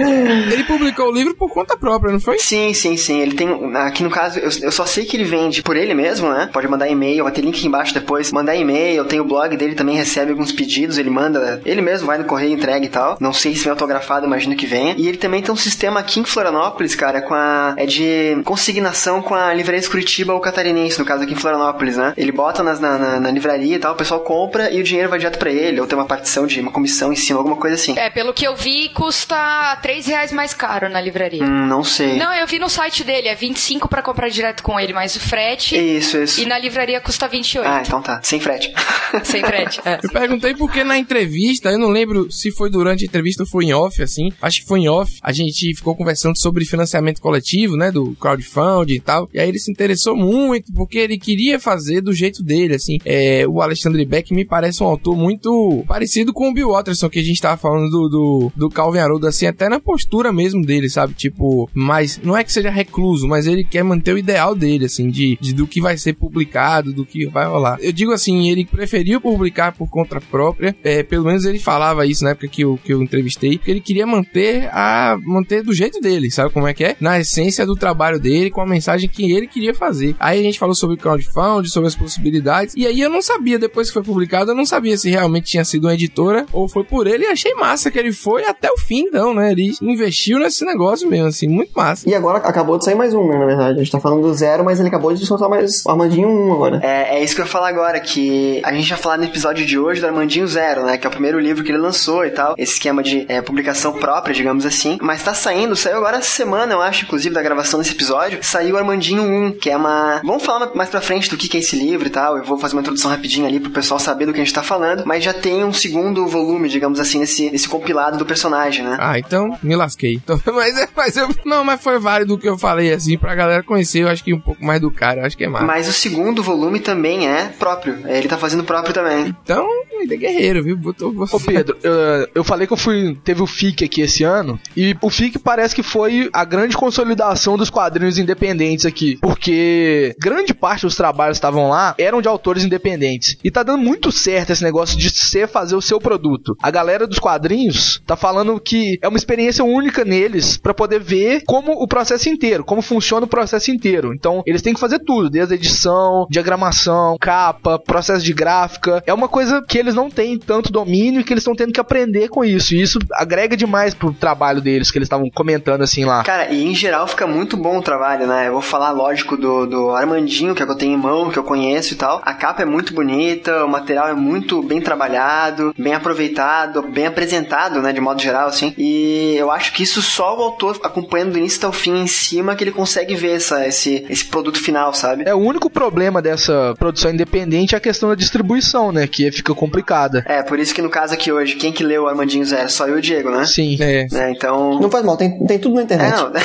[laughs] Ele publicou o livro por conta própria, não foi? Sim, sim, sim. Ele tem. Aqui no caso, eu, eu só sei que ele vende por ele mesmo, né? Pode mandar e-mail, vai ter link aqui embaixo depois. Mandar e-mail, tem o blog dele também, recebe alguns pedidos, ele manda. Ele mesmo vai no correio, entrega e tal. Não sei se vem autografado, imagino que venha. E ele também tem um sistema aqui em Florianópolis, cara, com a. É de consignação com a livraria de Curitiba ou catarinense, no caso aqui em Florianópolis, né? Ele bota nas, na, na, na, livraria e tal, o pessoal compra e o dinheiro vai direto pra ele, ou tem uma partição de uma comissão em cima, alguma coisa assim. É, pelo que eu vi, custa 3 reais mais caro na livraria. Hum, não sei. Não, eu vi no site dele, é 25 para comprar direto com ele, mais o frete. Isso, isso. E na livraria custa 28. Ah, então tá. Sem frete. [laughs] Sem frete. É. Eu perguntei porque na entrevista, eu não lembro se foi durante a entrevista ou foi em off, assim. Acho que foi em off. A gente ficou conversando sobre financiamento coletivo, né? Do crowdfunding e tal. E aí ele se interessou muito porque ele queria fazer do jeito dele, assim. É, o Alexandre Beck me parece um autor muito parecido com o Bill Watterson, que a gente tava falando do, do, do Calvin Haroldo, assim, até na postura mesmo dele, sabe? Tipo, mas não é que seja recluso, mas ele quer manter o ideal dele, assim, de, de do que vai ser publicado, do que vai rolar. Eu digo assim, ele preferiu publicar por conta própria, é, pelo menos ele falava isso na época que eu, que eu entrevistei, que ele queria manter a manter do jeito dele, sabe como é que é? Na essência do trabalho dele, com a mensagem que ele queria fazer. Aí a gente falou sobre crowdfunding, sobre as possibilidades, e aí eu não sabia, depois que foi publicado, eu não sabia se realmente tinha sido uma editora ou foi por ele, e achei massa que ele foi até o fim, então, né? Ele investiu nesse negócio mesmo, assim, muito massa. E agora acabou de sair mais um, né, na verdade. A gente tá falando do zero, mas ele acabou de soltar mais o Armandinho 1 agora. É, é isso que eu ia falar agora, que a gente já falou no episódio de hoje do Armandinho Zero, né? Que é o primeiro livro que ele lançou e tal. Esse esquema de é, publicação própria, digamos assim. Mas tá saindo, saiu agora essa semana, eu acho, inclusive, da gravação desse episódio. Saiu o Armandinho 1, que é uma. Vamos falar mais pra frente do que é esse livro e tal. Eu vou fazer uma introdução rapidinha ali pro pessoal saber do que a gente tá falando. Mas já tem um segundo volume, digamos assim, nesse, nesse compilado do personagem, né? Ah, então me lasquei. [laughs] Então, mas, é, mas eu, não, mas foi válido o que eu falei, assim, pra galera conhecer, eu acho que um pouco mais do cara, eu acho que é mais. Mas o segundo volume também é próprio. Ele tá fazendo próprio também. Então, ele é guerreiro, viu? Botou você. Ô Pedro, eu, eu falei que eu fui. Teve o FIC aqui esse ano. E o FIC parece que foi a grande consolidação dos quadrinhos independentes aqui. Porque grande parte dos trabalhos que estavam lá eram de autores independentes. E tá dando muito certo esse negócio de você fazer o seu produto. A galera dos quadrinhos tá falando que é uma experiência experiência única neles pra poder ver como o processo inteiro, como funciona o processo inteiro. Então, eles têm que fazer tudo, desde a edição, diagramação, capa, processo de gráfica. É uma coisa que eles não têm tanto domínio e que eles estão tendo que aprender com isso. E isso agrega demais pro trabalho deles, que eles estavam comentando assim lá. Cara, e em geral fica muito bom o trabalho, né? Eu vou falar, lógico, do, do Armandinho, que é que eu tenho em mão, que eu conheço e tal. A capa é muito bonita, o material é muito bem trabalhado, bem aproveitado, bem apresentado, né? De modo geral, assim. E eu acho que isso só o autor acompanhando do início até o fim em cima que ele consegue ver essa, esse, esse produto final, sabe? É, o único problema dessa produção independente é a questão da distribuição, né? Que fica complicada. É, por isso que no caso aqui hoje, quem que leu o Armandinho Zero? Só eu e o Diego, né? Sim. É. É, então. Não faz mal, tem, tem tudo na É, internet. não. [laughs]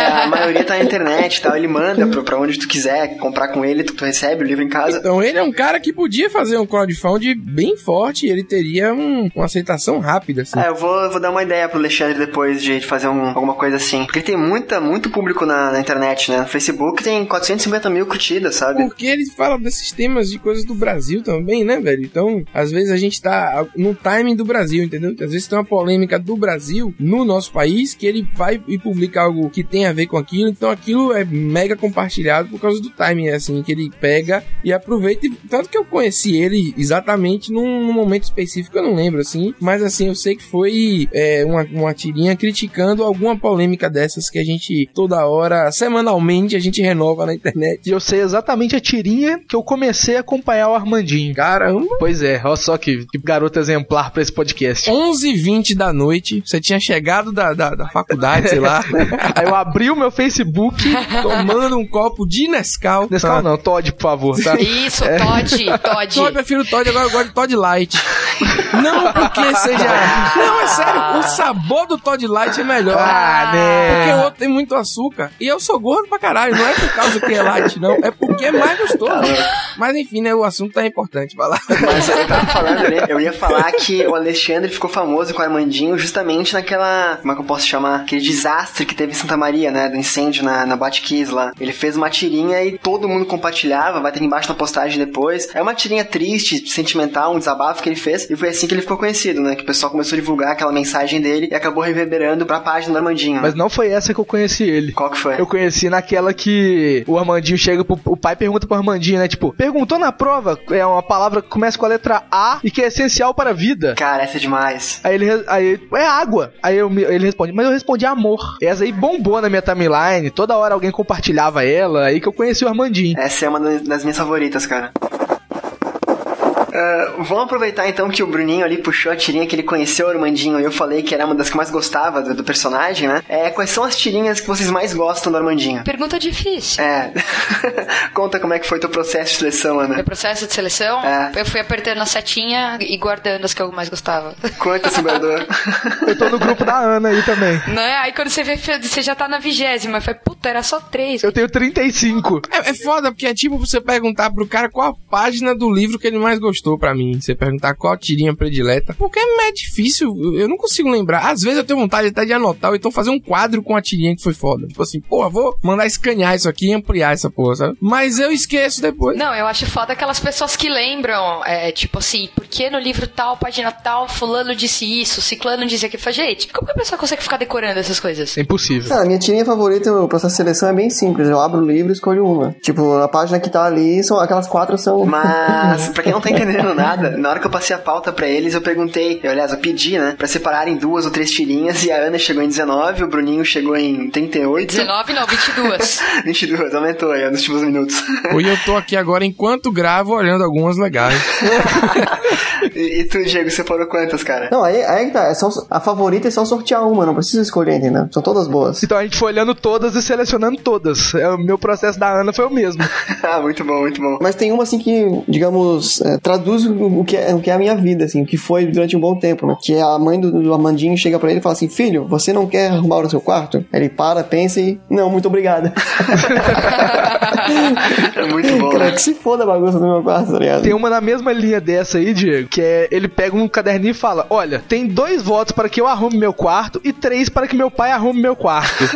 É, a maioria tá na internet e tal. Ele manda pra, pra onde tu quiser comprar com ele, tu, tu recebe o livro em casa. Então ele é um cara que podia fazer um crowdfunding bem forte e ele teria um- uma aceitação rápida, assim. É, eu vou, eu vou dar uma ideia pro Alexandre depois de, fazer um- alguma coisa assim. Porque tem muita, muito público na, na internet, né? No Facebook tem 450 mil curtidas, sabe? Porque ele fala desses temas de coisas do Brasil também, né, velho? Então, às vezes a gente tá no timing do Brasil, entendeu? Às vezes tem uma polêmica do Brasil no nosso país que ele vai e publica algo que tem a ver com aquilo, então aquilo é mega compartilhado por causa do timing, assim, que ele pega e aproveita. Tanto que eu conheci ele exatamente num, num momento específico, eu não lembro, assim, mas assim, eu sei que foi é, uma, uma tirinha criticando alguma polêmica dessas que a gente toda hora, semanalmente, a gente renova na internet. E eu sei exatamente a tirinha que eu comecei a acompanhar o Armandinho. Caramba! Pois é, olha só que, que garoto exemplar pra esse podcast. 11h20 da noite, você tinha chegado da, da, da faculdade, sei lá, [laughs] Aí eu abri o meu Facebook. tomando um copo de Nescau. Nescau Ah. não, Todd, por favor, tá? Isso, [laughs] Todd, Todd. Só eu prefiro Todd, agora eu gosto de Todd Light. Não porque seja. Não, é sério, o sabor do Todd Light é melhor. Ah, né? Porque o outro tem muito açúcar. E eu sou gordo pra caralho. Não é por causa que é light, não. É porque é mais gostoso. Mas enfim, né? O assunto tá importante. Vai lá. Mas eu tava falando, né? Eu ia falar que o Alexandre ficou famoso com o Armandinho justamente naquela. Como é que eu posso chamar? Aquele desastre que teve em Santa Maria, né? Do incêndio na, na Batkiss lá. Ele fez uma tirinha e todo mundo compartilhava, vai ter embaixo na postagem depois. É uma tirinha triste, sentimental, um desabafo que ele fez. E foi assim que ele ficou conhecido, né? Que o pessoal começou a divulgar aquela mensagem dele e acabou reverberando pra página do Armandinho. né? Mas não foi essa que eu conheci ele. Qual que foi? Eu conheci naquela que o Armandinho chega pro. O pai pergunta pro Armandinho, né? Tipo, perguntou na prova, é uma palavra que começa com a letra A e que é essencial para a vida. Cara, essa é demais. Aí ele, aí, é água. Aí eu, ele responde, mas eu respondi amor. Essa aí bombou na minha timeline, toda hora alguém compartilhava ela, aí que eu conheci o Armandinho. Essa é uma das minhas favoritas, cara. Ah, vamos aproveitar então que o Bruninho ali puxou a tirinha que ele conheceu o Armandinho e eu falei que era uma das que mais gostava do, do personagem, né? É, quais são as tirinhas que vocês mais gostam do Armandinho? Pergunta difícil. É. [laughs] Conta como é que foi teu processo de seleção, Meu Ana. processo de seleção, É. eu fui apertando a setinha e guardando as que eu mais gostava. [laughs] Quantas você guardou? [laughs] Eu tô no grupo da Ana aí também. né? Aí quando você vê, você já tá na vigésima. Eu falei, puta, era só três. Eu tenho 35. É, é foda, porque é tipo você perguntar pro cara qual a página do livro que ele mais gostou pra mim. Você perguntar qual a tirinha predileta. Porque é difícil, eu não consigo lembrar. Às vezes eu tenho vontade até de anotar, ou então fazer um quadro com a tirinha que foi foda. Tipo assim, porra, vou mandar escanear isso aqui e ampliar essa porra, sabe? Mas eu esqueço depois. Não, eu acho foda aquelas pessoas que lembram, é, tipo assim, porque no livro tal, página tal, fulano disse isso, ciclano disse aquilo. Fala, Gente, como que a pessoa consegue ficar decorando essas coisas? É impossível. Cara, minha tirinha favorita, o processo de seleção é bem simples. Eu abro o livro e escolho uma. Tipo, a página que tá ali, são aquelas quatro são. Mas, pra quem não tá entendendo [laughs] nada, na hora que eu passei a pauta pra eles, eu perguntei, eu, aliás, eu pedi, né, pra separarem duas ou três tirinhas, e a Ana chegou em 19, o Bruninho chegou em 38. 19 não, 22. 22, [laughs] aumentou aí nos últimos minutos. Hoje eu tô aqui agora, enquanto gravo, olhando algumas legais. [laughs] e, e tu, Diego, separou quantas, cara? Não, aí, aí que tá. É só, a favorita é só sortear uma, não precisa escolher, entendeu? São todas boas. Então a gente foi olhando todas e selecionando todas. É, O meu processo da Ana foi o mesmo. [laughs] ah, muito bom, muito bom. Mas tem uma assim que, digamos, é, traduz o o que, é, o que é a minha vida, assim, o que foi durante um bom tempo, né? Que é a mãe do, do Armandinho chega pra ele e fala assim: Filho, você não quer arrumar o seu quarto? Aí ele para, pensa e. Não, muito obrigada. É muito bom, Cara, né? que se foda a bagunça do meu quarto, tá ligado? Tem uma na mesma linha dessa aí, Diego, que é ele pega um caderninho e fala: Olha, tem dois votos para que eu arrume meu quarto e três para que meu pai arrume meu quarto. [laughs]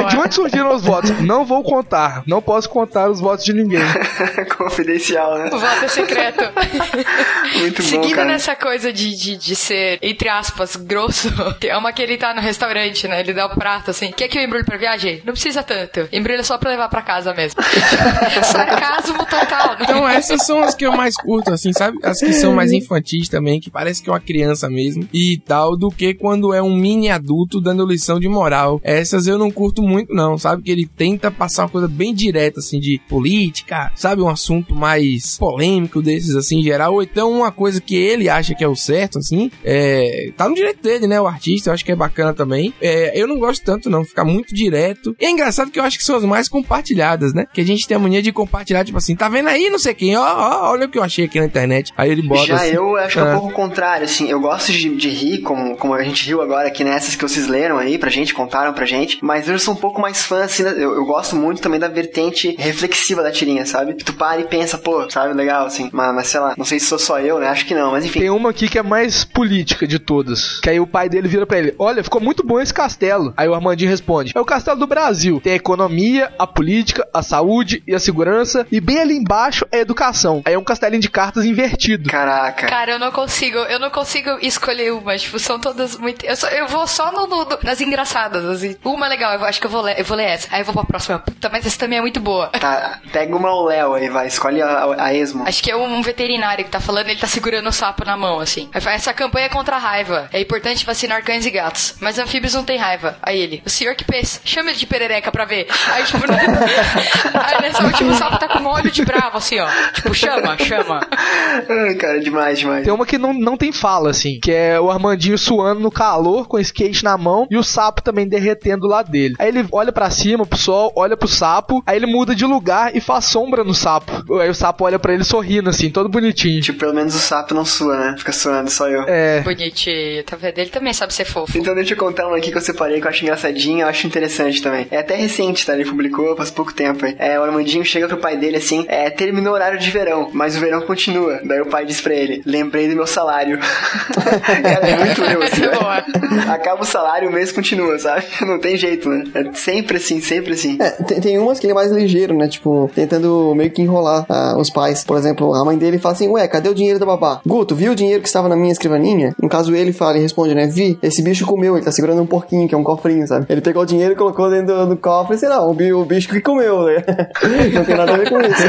É de onde surgiram os votos? Não vou contar. Não posso contar os votos de ninguém. [laughs] Confidencial, né? O voto é secreto. Muito bom, Seguindo cara. nessa coisa de, de, de ser, entre aspas, grosso, tem [laughs] uma que ele tá no restaurante, né? Ele dá o prato assim. Quer que eu embrulhe pra viagem? Não precisa tanto. Embrulha só pra levar pra casa mesmo. [laughs] Sarcasmo total, né? Então essas são as que eu mais curto, assim, sabe? As que são mais infantis também, que parece que é uma criança mesmo e tal, do que quando é um mini adulto dando lição de moral. Essas eu não curto muito, não, sabe? Que ele tenta passar uma coisa bem direta, assim, de política, sabe? Um assunto mais polêmico desses, assim, em geral. Ou então uma coisa que ele acha que é o certo, assim, é... tá no direito dele, né? O artista, eu acho que é bacana também. É, eu não gosto tanto, não, ficar muito direto. E é engraçado que eu acho que são as mais compartilhadas, né? Que a gente tem a mania de compartilhar, tipo assim, tá vendo aí, não sei quem, ó, ó, olha o que eu achei aqui na internet. Aí ele bota Já assim, eu acho que é um Ah. pouco o contrário, assim. Eu gosto de, de rir, como, como a gente riu agora aqui nessas que vocês leram aí pra gente, contaram pra gente. Mas eu sou um pouco mais fã, assim. Eu, eu gosto muito também da vertente reflexiva da tirinha, sabe? Que tu para e pensa, pô, sabe, legal, assim. Mas, mas sei lá, não sei se sou só eu, né? Acho que não, mas enfim. Tem uma aqui que é mais política de todas. Que aí o pai dele vira pra ele: Olha, ficou muito bom esse castelo. Aí o Armandinho responde: É o castelo do Brasil. Tem a economia, a política, a saúde e a segurança. E bem ali embaixo é a educação. Aí é um castelinho de cartas invertido. Caraca. Cara, eu não consigo, eu não consigo escolher uma, tipo, são todas muito. Eu, só- eu vou só no, no- no- nas engraçadas, assim. Uma é legal, eu acho que eu vou ler, eu vou ler essa. Aí eu vou pra próxima. Puta, mas essa também é muito boa. Tá, pega uma ao Léo aí, vai. Escolhe a, a, a esmo. Acho que é um veterinário que tá falando, ele tá segurando o sapo na mão, assim. Aí fala, essa campanha é contra a raiva. É importante vacinar cães e gatos. Mas anfíbios não têm raiva. Aí ele, o senhor que pensa, chama ele de perereca pra ver. [laughs] Aí, tipo, [laughs] aí nessa última o sapo tá com um olho de bravo, assim, ó. Tipo, chama, chama. [laughs] Ai, cara, demais, demais. Tem uma que não, não tem fala, assim, que é o Armandinho suando no calor, com o skate na mão, e o sapo também derretendo lá dele. Aí ele olha pra cima, pro sol, olha pro sapo, aí ele muda de lugar e faz sombra no sapo. Aí o sapo olha pra ele sorrindo, assim, todo bonitinho. Tipo, pelo menos o sapo não sua, né? Fica suando, só eu. É, Bonitinho, tá vendo? Ele também sabe ser fofo. Então deixa eu contar uma aqui que eu separei que eu acho engraçadinha, eu acho interessante também. É até recente, tá? Ele publicou faz pouco tempo aí. É, o Armandinho chega pro pai dele assim, é, terminou o horário de verão, mas o verão continua. Daí o pai diz pra ele, lembrei do meu salário. Cara, [laughs] é muito eu, assim, é né? Acaba o salário, o mês continua, sabe? [laughs] Não tem jeito, né? É sempre assim, sempre assim. É, tem, tem umas que ele é mais ligeiro, né? Tipo, tentando meio que enrolar ah, os pais. Por exemplo, a mãe dele fala assim: Ué, cadê o dinheiro da babá? Guto, viu o dinheiro que estava na minha escrivaninha? No caso, ele fala e responde, né? Vi, esse bicho comeu, ele tá segurando um porquinho, que é um cofrinho, sabe? Ele pegou o dinheiro e colocou dentro do, do cofre, sei lá, o, o bicho que comeu, né? [laughs] Não tem nada a ver com isso.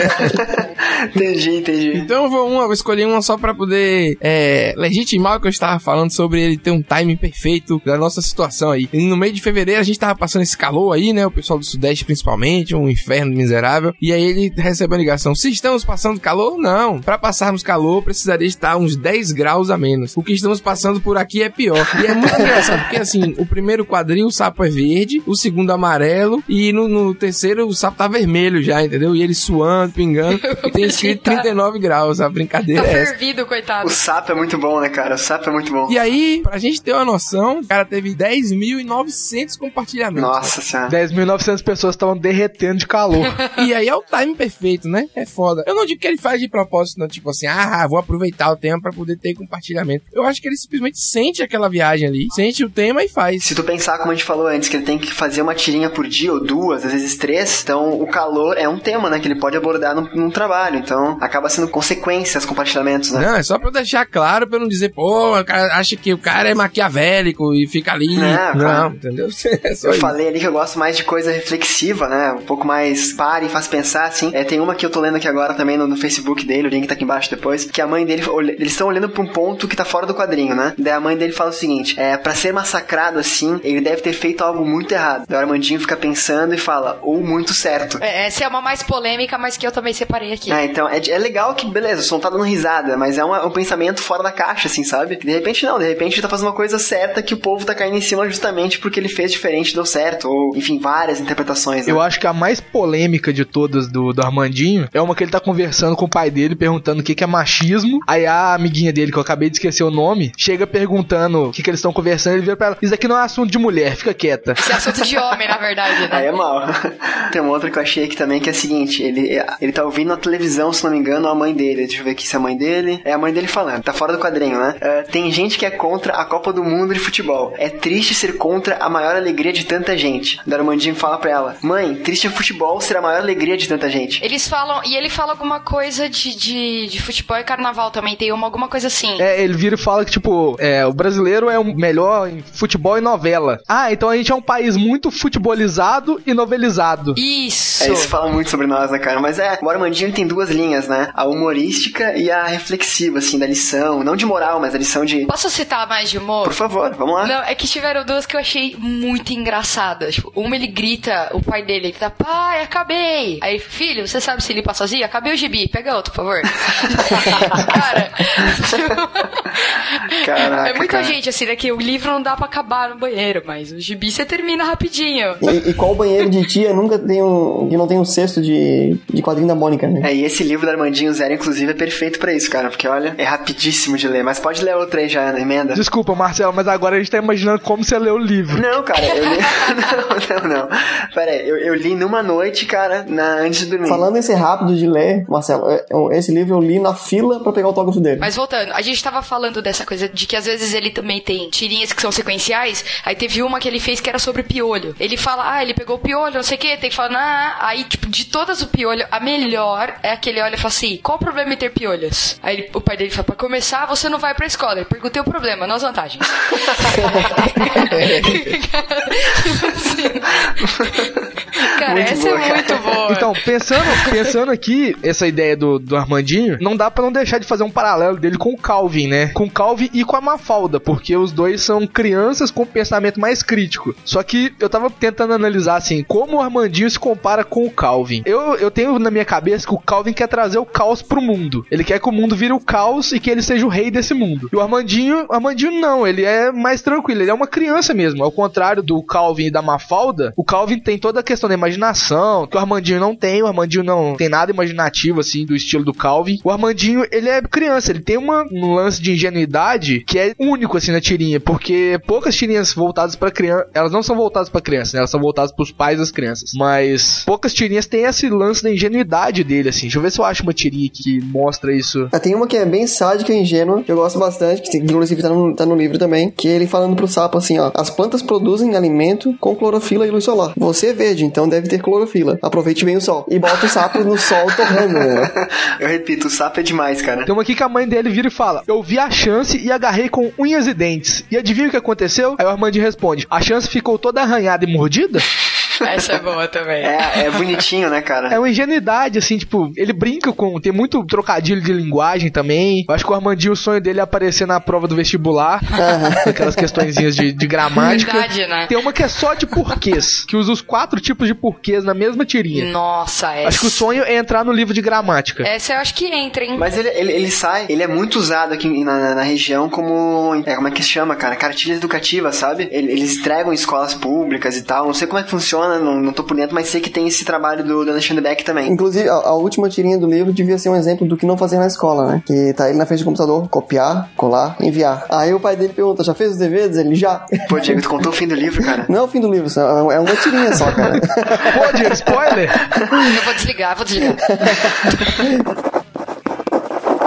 [laughs] entendi, entendi. Então eu vou uma, vou escolher uma só pra poder é, legitimar o que eu estava falando sobre ele ter um timing perfeito da nossa situação aí. E no meio de fevereiro a gente tava passando esse calor aí, né? O pessoal do Sudeste principalmente, um inferno miserável. E aí ele recebe a ligação: se estamos passando calor? Não. Pra passarmos calor precisaria estar uns 10 graus a menos. O que estamos passando por aqui é pior. E é muito engraçado porque assim, o primeiro quadril o sapo é verde, o segundo amarelo e no, no terceiro o sapo tá vermelho já, entendeu? E ele suando, pingando. [laughs] E tem escrito 39 graus. A brincadeira Tá é essa. fervido, coitado. O sapo é muito bom, né, cara? O sapo é muito bom. E aí, pra gente ter uma noção, o cara teve 10.900 compartilhamentos. Nossa senhora. 10.900 pessoas estavam derretendo de calor. [laughs] E aí é o time perfeito, né? É foda. Eu não digo que ele faz de propósito, não. Tipo assim, ah, vou aproveitar o tema pra poder ter compartilhamento. Eu acho que ele simplesmente sente aquela viagem ali, sente o tema e faz. Se tu pensar, como a gente falou antes, que ele tem que fazer uma tirinha por dia, ou duas, às vezes três, então o calor é um tema, né, que ele pode abordar num, num trabalho, então acaba sendo consequências, compartilhamentos, né? Não, é só pra eu deixar claro, pra não dizer, pô, o cara acha que o cara é maquiavélico e fica ali. Não, Não, claro. entendeu? [laughs] É Eu isso. falei ali que eu gosto mais de coisa reflexiva, né? Um pouco mais para e faz pensar, assim. É, tem uma que eu tô lendo aqui agora também no, no Facebook dele, o link tá aqui embaixo depois, que a mãe dele, eles estão olhando pra um ponto que tá fora do quadrinho, né? Daí a mãe dele fala o seguinte, é, pra ser massacrado assim, ele deve ter feito algo muito errado. Daí o Armandinho fica pensando e fala, ou muito certo. É, essa é uma mais polêmica, mas que eu também separei aqui. Ah, então, é, é legal que, beleza, o som tá dando risada, mas é uma- um pensamento fora da caixa, assim, sabe? De repente não, de repente ele tá fazendo uma coisa certa que o povo tá caindo em cima justamente porque ele fez diferente, deu certo, ou, enfim, várias interpretações, né? Eu acho que a mais polêmica de todas do, do Armandinho é uma que ele tá conversando com o pai dele, perguntando o que, que é machismo. Aí a amiguinha dele, que eu acabei de esquecer o nome, chega perguntando o que, que eles estão conversando. Ele vira pra ela: Isso aqui não é assunto de mulher, fica quieta. Esse é assunto de homem, na verdade, Aí né? é mal. [laughs] Tem uma outra que eu achei aqui também que é a seguinte: ele, ele tá ouvindo na televisão, se não me engano, a mãe dele. Deixa eu ver aqui se é a mãe dele. dele. É a mãe dele falando, tá fora do quadrinho, né? É, tem gente que é contra a Copa do Mundo de futebol. É triste ser contra a maior alegria de tanta gente. O Armandinho fala pra ela: Mãe, triste é futebol ser a maior alegria de tanta gente. Eles falam, e ele fala alguma coisa de, de, de futebol e carnaval também, tem uma, alguma coisa assim. É, ele vira e fala que, tipo, é, o brasileiro é o melhor em futebol e novela. Ah, então a gente é um país muito futebolizado e novelizado. Isso! É, isso fala muito sobre nós, né, cara? Mas é, o Armandinho tem duas linhas, né? A humorística e a reflexiva, assim, da lição. Não de moral, mas a lição de. Posso citar mais de humor? Por favor, vamos lá. Não, é que tiveram duas que eu achei muito engraçadas. Tipo, uma ele grita, o pai dele, ele tá, pai, acabei. Aí, filho, você sabe se limpar sozinho? Acabei o gibi, pega outro, por favor. Cara. [laughs] [laughs] Caraca, é muita cara. gente, assim, né? Que o livro não dá pra acabar no banheiro, mas o gibi você termina rapidinho. E, e qual banheiro de tia nunca tem um. que não tem um cesto de, de quadrinho da Mônica, né? É, e esse livro do Armandinho Zero, inclusive, é perfeito pra isso, cara. Porque, olha, é rapidíssimo de ler. Mas pode ler outra aí já, na emenda. Desculpa, Marcelo, mas agora a gente tá imaginando como você leu o livro. Não, cara, eu li. [laughs] não, não, não. Pera aí, eu, eu li numa noite, cara, na... antes de dormir. Falando em ser rápido de ler, Marcelo, é- é- esse livro eu li na fila pra pegar o autógrafo dele. Mas voltando, a gente tava falando dessa coisa de que às vezes ele também tem tirinhas que são sequenciais. Aí teve uma que ele fez que era sobre piolho. Ele fala, ah, ele pegou o piolho, não sei o que, tem que falar, ah, aí, tipo, de todas o piolho, a melhor é aquele olha e fala assim: qual o problema em ter piolhos? Aí ele- o pai dele fala, pra começar, você não vai pra escola. Ele perguntei o problema, não as vantagens. [laughs] Cara, Muito essa boa, é cara. muito boa. Então, pensando, pensando aqui, essa ideia do, do Armandinho, não dá pra não deixar de fazer um paralelo dele com o Calvin, né? Com o Calvin e com a Mafalda, porque os dois são crianças com pensamento mais crítico. Só que eu tava tentando analisar, assim, como o Armandinho se compara com o Calvin. Eu, eu tenho na minha cabeça que o Calvin quer trazer o caos pro mundo. Ele quer que o mundo vire o caos e que ele seja o rei desse mundo. E o Armandinho, o Armandinho não, ele é mais tranquilo, ele é uma criança mesmo. Ao contrário do Calvin e da Mafalda, o Calvin tem toda a questão da imaginação, que o Armandinho não tem. O Armandinho não tem nada imaginativo, assim, do estilo do Calvin. O Armandinho, ele é criança, ele tem uma, um lance de ingenuidade que é único, assim, na tirinha, porque poucas tirinhas voltadas pra criança, elas não são voltadas pra criança, né? Elas são voltadas pros pais das crianças. Mas poucas tirinhas têm esse lance da ingenuidade dele, assim. Deixa eu ver se eu acho uma tirinha que mostra isso. Ah, Tem uma que é bem sádica e ingênua, que eu gosto bastante, que inclusive tá no, tá no livro também, que é ele falando pro sapo assim, ó, as plantas produzem alimento com clorofila e luz solar. Você é verde, então deve ter clorofila. Aproveite bem o sol. E bota o sapo no sol torrando, né? [laughs] Eu repito, o sapo é demais, cara. Tem uma aqui que a mãe dele vira e fala: Eu vi a chance e agarrei com unhas e dentes. E adivinha o que aconteceu? Aí o Armandinho responde: A chance ficou toda arranhada e mordida? [laughs] Essa é boa também. É, é bonitinho, né, cara? É uma ingenuidade, assim, tipo, ele brinca com. Tem muito trocadilho de linguagem também. Eu acho que o Armandinho, o sonho dele é aparecer na prova do vestibular. [laughs] aquelas questõezinhas de, de gramática. Verdade, né? Tem uma que é só de porquês, que usa os quatro tipos de porquês na mesma tirinha. Nossa, essa. Acho que o sonho é entrar no livro de gramática. Essa eu acho que entra, hein? Mas ele, ele, ele sai, ele é muito usado aqui na, na- na região como. É, como é que se chama, cara? Cartilha educativa, sabe? Ele- Eles entregam em escolas públicas e tal. Não sei como é que funciona, não, não tô por dentro, mas sei que tem esse trabalho do, do Alexandre Beck também. Inclusive, a, a última tirinha do livro devia ser um exemplo do que não fazer na escola, né? Que tá ele na frente do computador, copiar, colar, enviar. Aí o pai dele pergunta, já fez os deveres? Ele, já. Pô, Diego, tu contou o fim do livro, cara. [laughs] Não é o fim do livro, só- é uma tirinha só, cara. [laughs] Pô, Diego, spoiler! Eu vou desligar, vou desligar. [laughs]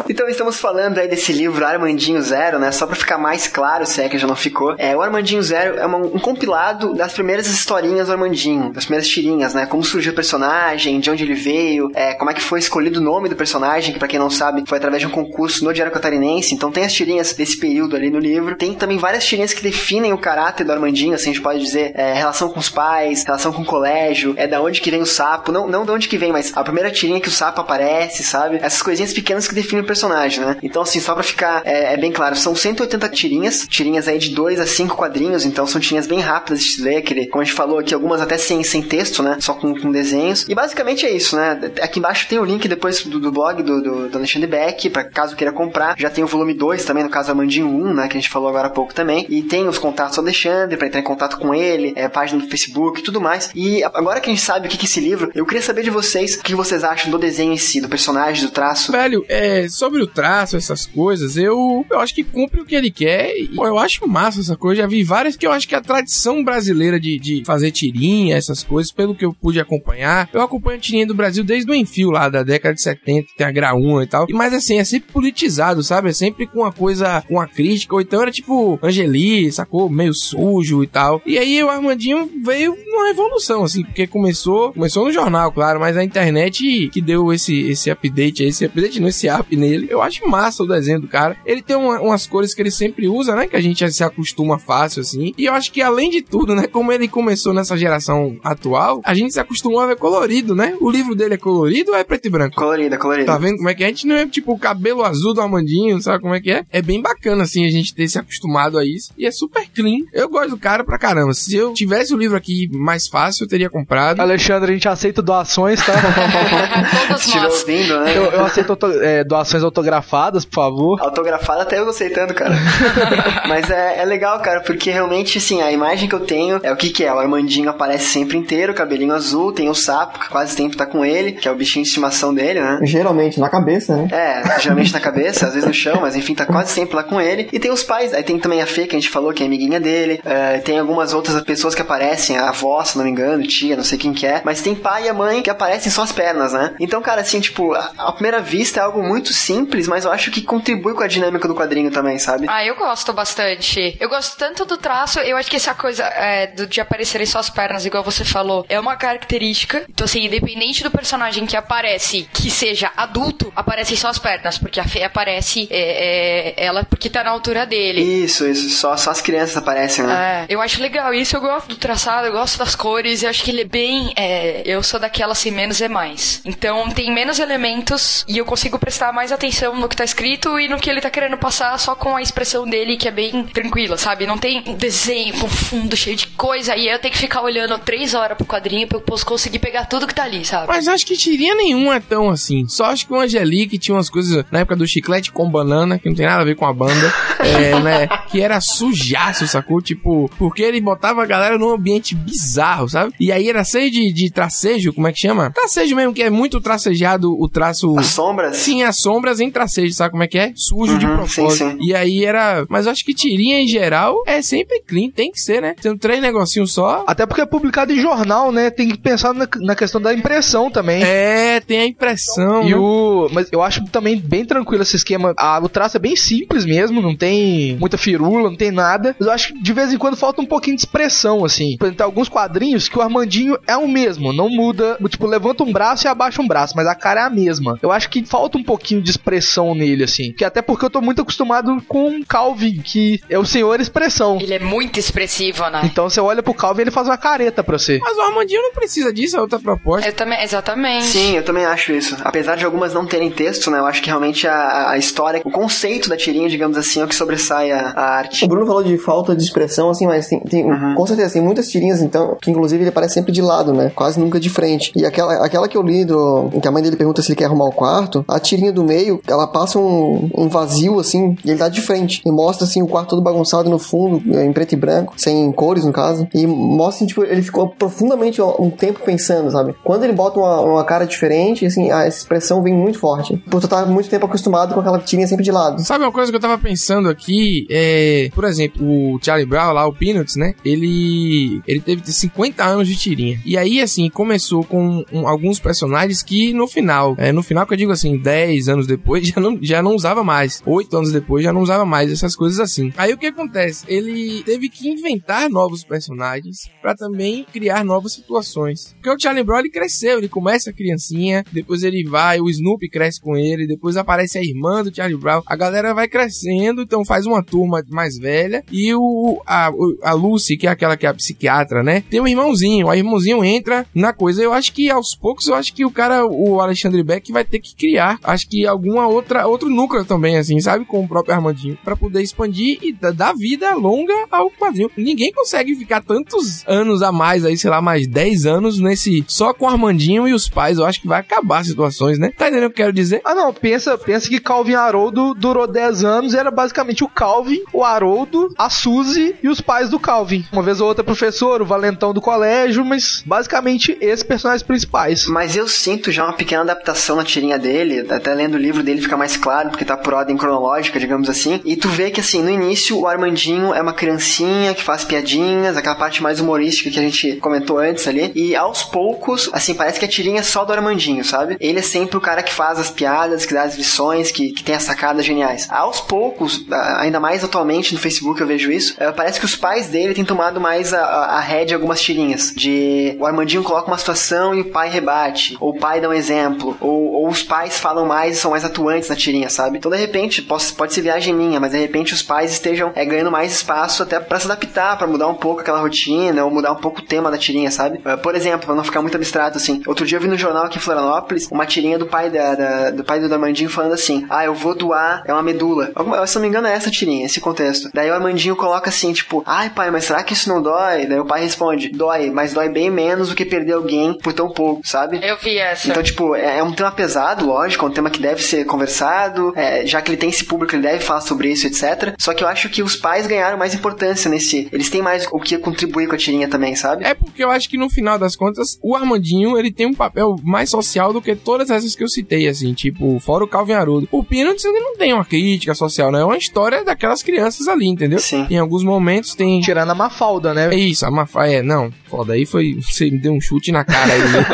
Então estamos falando aí desse livro Armandinho Zero, né? Só pra ficar mais claro, se é que já não ficou. É, o Armandinho Zero é uma- um compilado das primeiras historinhas do Armandinho, das primeiras tirinhas, né? Como surgiu o personagem, de onde ele veio, é, como é que foi escolhido o nome do personagem, que pra quem não sabe, foi através de um concurso no Diário Catarinense. Então tem as tirinhas desse período ali no livro. Tem também várias tirinhas que definem o caráter do Armandinho, assim a gente pode dizer, é, relação com os pais, relação com o colégio, é da onde que vem o sapo, não, não de onde que vem, mas a primeira tirinha que o sapo aparece, sabe? Essas coisinhas pequenas que definem o personagem, né? Então, assim, só pra ficar é, é bem claro, são 180 tirinhas, tirinhas aí de 2 a 5 quadrinhos, então são tirinhas bem rápidas de se ler, como a gente falou aqui, algumas até sem, sem texto, né? Só com, com desenhos. E basicamente é isso, né? Aqui embaixo tem o link depois do, do blog do, do, do Alexandre Beck, pra caso queira comprar. Já tem o volume 2 também, no caso Amandinho 1, né? Que a gente falou agora há pouco também. E tem os contatos do Alexandre, pra entrar em contato com ele, é, página do Facebook e tudo mais. E agora que a gente sabe o que é esse livro, eu queria saber de vocês o que vocês acham do desenho em si, do personagem, do traço. Velho, é, sobre o traço, essas coisas, eu, eu acho que cumpre o que ele quer. E, pô, eu acho massa essa coisa. Já vi várias que eu acho que a tradição brasileira de, de fazer tirinha, essas coisas, pelo que eu pude acompanhar, eu acompanho tirinha do Brasil desde o Enfio lá, da década de 70, tem a Graúna e tal. Mas assim, é sempre politizado, sabe? É sempre com uma coisa, com uma crítica, ou então era tipo Angeli, sacou? Meio sujo e tal. E aí o Armandinho veio numa revolução, assim, porque começou, começou no jornal, claro, mas a internet que deu esse, esse update, esse update não, esse up nele, eu acho massa o desenho do cara. Ele tem uma, umas cores que ele sempre usa, né? Que a gente se acostuma fácil, assim. E eu acho que além de tudo, né? Como ele começou nessa geração atual, a gente se acostumou a ver colorido, né? O livro dele é colorido ou é preto e branco? Colorida, colorida. Tá vendo como é que é? A gente não é tipo o cabelo azul do Amandinho, sabe como é que é? É bem bacana, assim, a gente ter se acostumado a isso. E é super clean. Eu gosto do cara pra caramba. Se eu tivesse o livro aqui mais fácil, eu teria comprado. Alexandre, a gente aceita doações, tá? [laughs] Estiver nós. né? eu, eu aceito é, doações autografadas, por favor. Autografado até eu aceitando, cara. [laughs] Mas é, é legal, cara, porque realmente, assim, a imagem que eu tenho é o que que é. O Armandinho aparece sempre inteiro, cabelinho azul, tem o sapo, que quase sempre tá com ele, que é o bichinho de estimação dele, né? Geralmente, na cabeça, né? É, geralmente na [laughs] cabeça, às vezes no chão, mas enfim, tá quase sempre lá com ele. E tem os pais, aí tem também a Fê, que a gente falou, que é amiguinha dele. É, tem algumas outras pessoas que aparecem, a avó, se não me engano, tia, não sei quem que é. Mas tem pai e a mãe que aparecem só as pernas, né? Então, cara, assim, tipo, a, à primeira vista é algo muito simples, mas eu acho que contribui com a dinâmica do quadrinho também, sabe? Ah, eu gosto bastante. Eu gosto tanto do traço, eu acho que essa coisa é, do, de aparecerem só as pernas, igual você falou, é uma característica. Então, assim, independente do personagem que aparece, que seja adulto, aparecem só as pernas, porque a Fê aparece é, é, ela porque tá na altura dele. Isso, isso. Só, só as crianças aparecem, né? É, eu acho legal isso, eu gosto do traçado, eu gosto das cores, eu acho que ele é bem. é, eu sou daquela assim, menos é mais. Então tem menos elementos e eu consigo prestar mais atenção no que tá escrito e no que ele tá querendo passar só com a expressão dele, que é bem tranquila, sabe? Não tem um desenho com fundo cheio de coisa e eu tenho que ficar olhando três horas pro quadrinho pra eu posso conseguir pegar tudo que tá ali, sabe? Mas acho que tirinha nenhuma é tão assim. Só acho que o Angelique tinha umas coisas na época do chiclete com banana, que não tem nada a ver com a banda, [laughs] é, né? Que era sujaço, sacou? Tipo, porque ele botava a galera num ambiente bizarro, sabe? E aí era cheio de, de tracejo, como é que chama? Tracejo mesmo, que é muito tracejado o traço. As sombras. Sim, as sombras em tracejo, sabe como é que é? Sujo de Uhum, propósito. sim, sim. E aí era. Mas eu acho que tirinha em geral é sempre clean, tem que ser, né? Tem três negocinhos só. Até porque é publicado em jornal, né? Tem que pensar na, na questão da impressão também. É, tem a impressão. E né? o. Mas eu acho também bem tranquilo esse esquema. Ah, o traço é bem simples mesmo, não tem muita firula, não tem nada. Mas eu acho que de vez em quando falta um pouquinho de expressão, assim. Por exemplo, tem alguns quadrinhos que o Armandinho é o mesmo, não muda. Tipo, levanta um braço e abaixa um braço, mas a cara é a mesma. Eu acho que falta um pouquinho de expressão nele, assim. Que até porque eu tô muito acostumado com o Calvin, que é o senhor expressão. Ele é muito expressivo, né? Então você olha pro Calvin e ele faz uma careta pra você. Mas o Armandinho não precisa disso, é outra proposta. Eu também, exatamente. Sim, eu também acho isso. Apesar de algumas não terem texto, né? Eu acho que realmente a, a história, o conceito da tirinha, digamos assim, é o que sobressai a, a arte. O Bruno falou de falta de expressão, assim, mas tem, tem com certeza, tem muitas tirinhas, então, que inclusive ele aparece sempre de lado, né? Quase nunca de frente. E aquela, aquela que eu li, do, em que a mãe dele pergunta se ele quer arrumar o quarto, a tirinha do meio, ela passa um, um vazio, assim, e ele tá de frente. E mostra, assim, o quarto todo bagunçado no fundo, em preto e branco, sem cores, no caso. E mostra, assim, tipo, ele ficou profundamente um tempo pensando, sabe? Quando ele bota uma, uma cara diferente, assim, a expressão vem muito forte. Por tu estar muito tempo acostumado com aquela tirinha sempre de lado. Sabe uma coisa que eu tava pensando aqui? É, por exemplo, o Charlie Brown lá, o Peanuts, né? Ele ele teve 50 anos de tirinha. E aí, assim, começou com um- alguns personagens que no final, é, no final que eu digo assim, 10 anos depois, já não, já não usava mais. 8 anos depois, já não usava mais essas coisas assim. Aí o que acontece? Ele teve que inventar novos personagens pra também criar novas situações. Porque o Charlie Brown, ele cresceu, ele começa criancinha, depois ele vai, o Snoopy cresce com ele, depois aparece a irmã do Charlie Brown. A galera vai crescendo, então faz uma turma mais velha. E o a, a Lucy, que é aquela que é a psiquiatra, né? Tem um irmãozinho. O irmãozinho entra na coisa. Eu acho que aos poucos, eu acho que o cara, o Alexandre Beck, vai ter que criar, acho que alguma outra, outro núcleo também, assim, sabe? Com o próprio Armandinho, pra poder expandir e da- dar vida longa ao quadrinho. Ninguém consegue ficar tantos anos a mais aí, sei lá, mais 10 anos nesse, só com o Armandinho e os pais. Eu acho que vai acabar as situações, né? Tá entendendo o que eu quero dizer? Ah, não, pensa, pensa que Calvin Haroldo durou 10 anos e era basicamente o Calvin, o Haroldo, a Suzy e os pais do Calvin. Uma vez ou outra professor, o valentão do colégio, mas basicamente esses personagens principais. Mas eu sinto já uma pequena adaptação na tirinha dele, até lendo o livro dele dele fica mais claro, porque tá por ordem cronológica, digamos assim. E tu vê que, assim, no início, o Armandinho é uma criancinha que faz piadinhas, aquela parte mais humorística que a gente comentou antes ali. E aos poucos, assim, parece que a tirinha é só do Armandinho, sabe? Ele é sempre o cara que faz as piadas, que dá as lições, que, que tem as sacadas geniais. Aos poucos, ainda mais atualmente no Facebook eu vejo isso, é, parece que os pais dele têm tomado mais a, a, a rédea algumas tirinhas. De o Armandinho coloca uma situação e o pai rebate, ou o pai dá um exemplo, ou, ou os pais falam mais e são mais atuantes na tirinha, sabe? Então, de repente, pode, pode ser viagem minha, mas de repente os pais estejam é, ganhando mais espaço até para se adaptar, para mudar um pouco aquela rotina, ou mudar um pouco o tema da tirinha, sabe? Uh, por exemplo, pra não ficar muito abstrato assim, outro dia eu vi no jornal aqui em Florianópolis uma tirinha do pai da, da do pai do Armandinho falando assim: Ah, eu vou doar, é uma medula. Alguma, se não me engano, é essa tirinha, esse contexto. Daí o Armandinho coloca assim, tipo, ai pai, mas será que isso não dói? Daí o pai responde, dói, mas dói bem menos do que perder alguém por tão pouco, sabe? Eu vi essa. Então, tipo, é, é um tema pesado, lógico, é um tema que deve ser conversado, é, já que ele tem esse público, ele deve falar sobre isso, etc. Só que eu acho que os pais ganharam mais importância nesse. Eles têm mais o que contribuir com a tirinha também, sabe? É porque eu acho que no final das contas, o Armandinho, ele tem um papel mais social do que todas essas que eu citei, assim, tipo, fora o Calvin Haroldo. O Peanuts, ele não tem uma crítica social, né? É uma história daquelas crianças ali, entendeu? Sim. Em alguns momentos tem... Tirando a Mafalda, né? É isso, a Mafalda, é, não, foda, aí foi, [laughs] você me deu um chute na cara aí. né?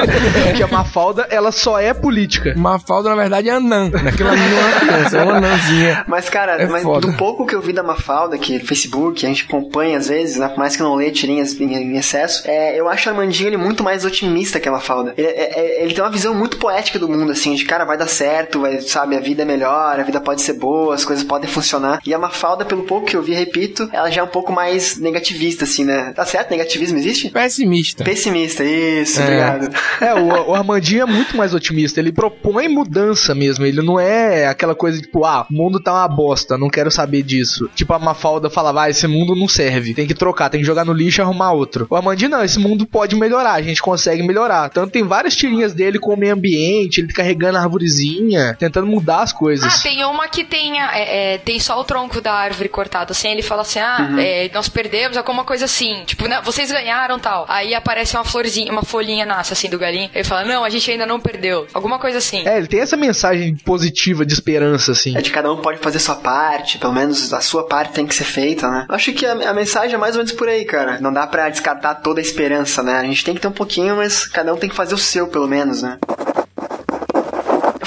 [laughs] Porque a Mafalda, ela só é política. Mafalda, na verdade, é anã. Naquela ali não é uma criança, é uma anãzinha. Mas, cara, É mas do pouco que eu vi da Mafalda, que no Facebook, a gente acompanha às vezes, né? Por mais que eu não leia tirinhas em, em excesso, é, eu acho o Armandinho ele muito mais otimista que a Mafalda. Ele, é- é- ele tem uma visão muito poética do mundo, assim, de cara, vai dar certo, vai, sabe, a vida é melhor, a vida pode ser boa, as coisas podem funcionar. E a Mafalda, pelo pouco que eu vi, repito, ela já é um pouco mais negativista, assim, né? Tá certo? Negativismo existe? Pessimista. Pessimista, isso, É. obrigado. É, o, o Armandinho é muito mais otimista. Ele propõe mudança mesmo. Ele não é aquela coisa tipo, ah, o mundo tá uma bosta, não quero saber disso. Tipo, a Mafalda falava, ah, esse mundo não serve. Tem que trocar, tem que jogar no lixo e arrumar outro. O Armandinho não, esse mundo pode melhorar, a gente consegue melhorar. Tanto tem várias tirinhas dele com o meio ambiente, ele carregando a arvorezinha, tentando mudar as coisas. Ah, tem uma que tem, é, é, tem só o tronco da árvore cortado, assim, ele fala assim, ah, Uhum. é, nós perdemos, alguma coisa assim, tipo, né, vocês ganharam tal. Aí aparece uma florzinha, uma folhinha nasce, assim, do galinho, ele fala, não, a gente ainda não perdeu, alguma coisa assim. É, ele tem essa mensagem positiva de esperança, assim. É de cada um pode fazer sua parte, pelo menos a sua parte tem que ser feita, né? Eu Acho que a, a mensagem é mais ou menos por aí, cara. Não dá pra descartar toda a esperança, né? A gente tem que ter um pouquinho, mas cada um tem que fazer o seu, pelo menos, né?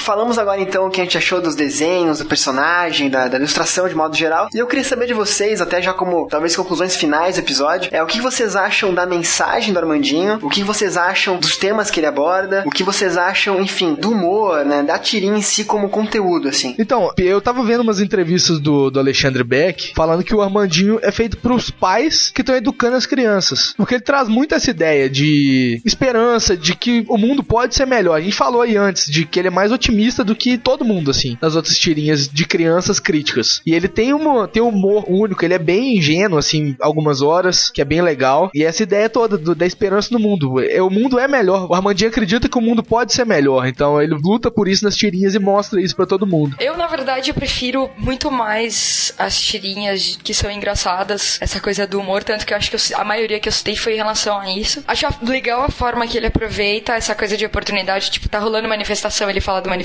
Falamos agora então o que a gente achou dos desenhos, do personagem, da, da ilustração de modo geral. E eu queria saber de vocês, até já como talvez conclusões finais do episódio, é o que vocês acham da mensagem do Armandinho, o que vocês acham dos temas que ele aborda, o que vocês acham, enfim, do humor, né? Da tirinha em si como conteúdo, assim. Então, eu tava vendo umas entrevistas do, do Alexandre Beck falando que o Armandinho é feito pros pais que estão educando as crianças. Porque ele traz muito essa ideia de esperança, de que o mundo pode ser melhor. A gente falou aí antes de que ele é mais otimista do que todo mundo, assim, nas outras tirinhas de crianças críticas. E ele tem, uma, tem um humor único, ele é bem ingênuo, assim, algumas horas, que é bem legal. E essa ideia toda do- da esperança no mundo. É, o mundo é melhor. O Armandinho acredita que o mundo pode ser melhor. Então ele luta por isso nas tirinhas e mostra isso pra todo mundo. Eu, na verdade, eu prefiro muito mais as tirinhas que são engraçadas, essa coisa do humor, tanto que eu acho que eu- a maioria que eu citei foi em relação a isso. Acho legal a forma que ele aproveita essa coisa de oportunidade, tipo, tá rolando manifestação, ele fala do manifestação.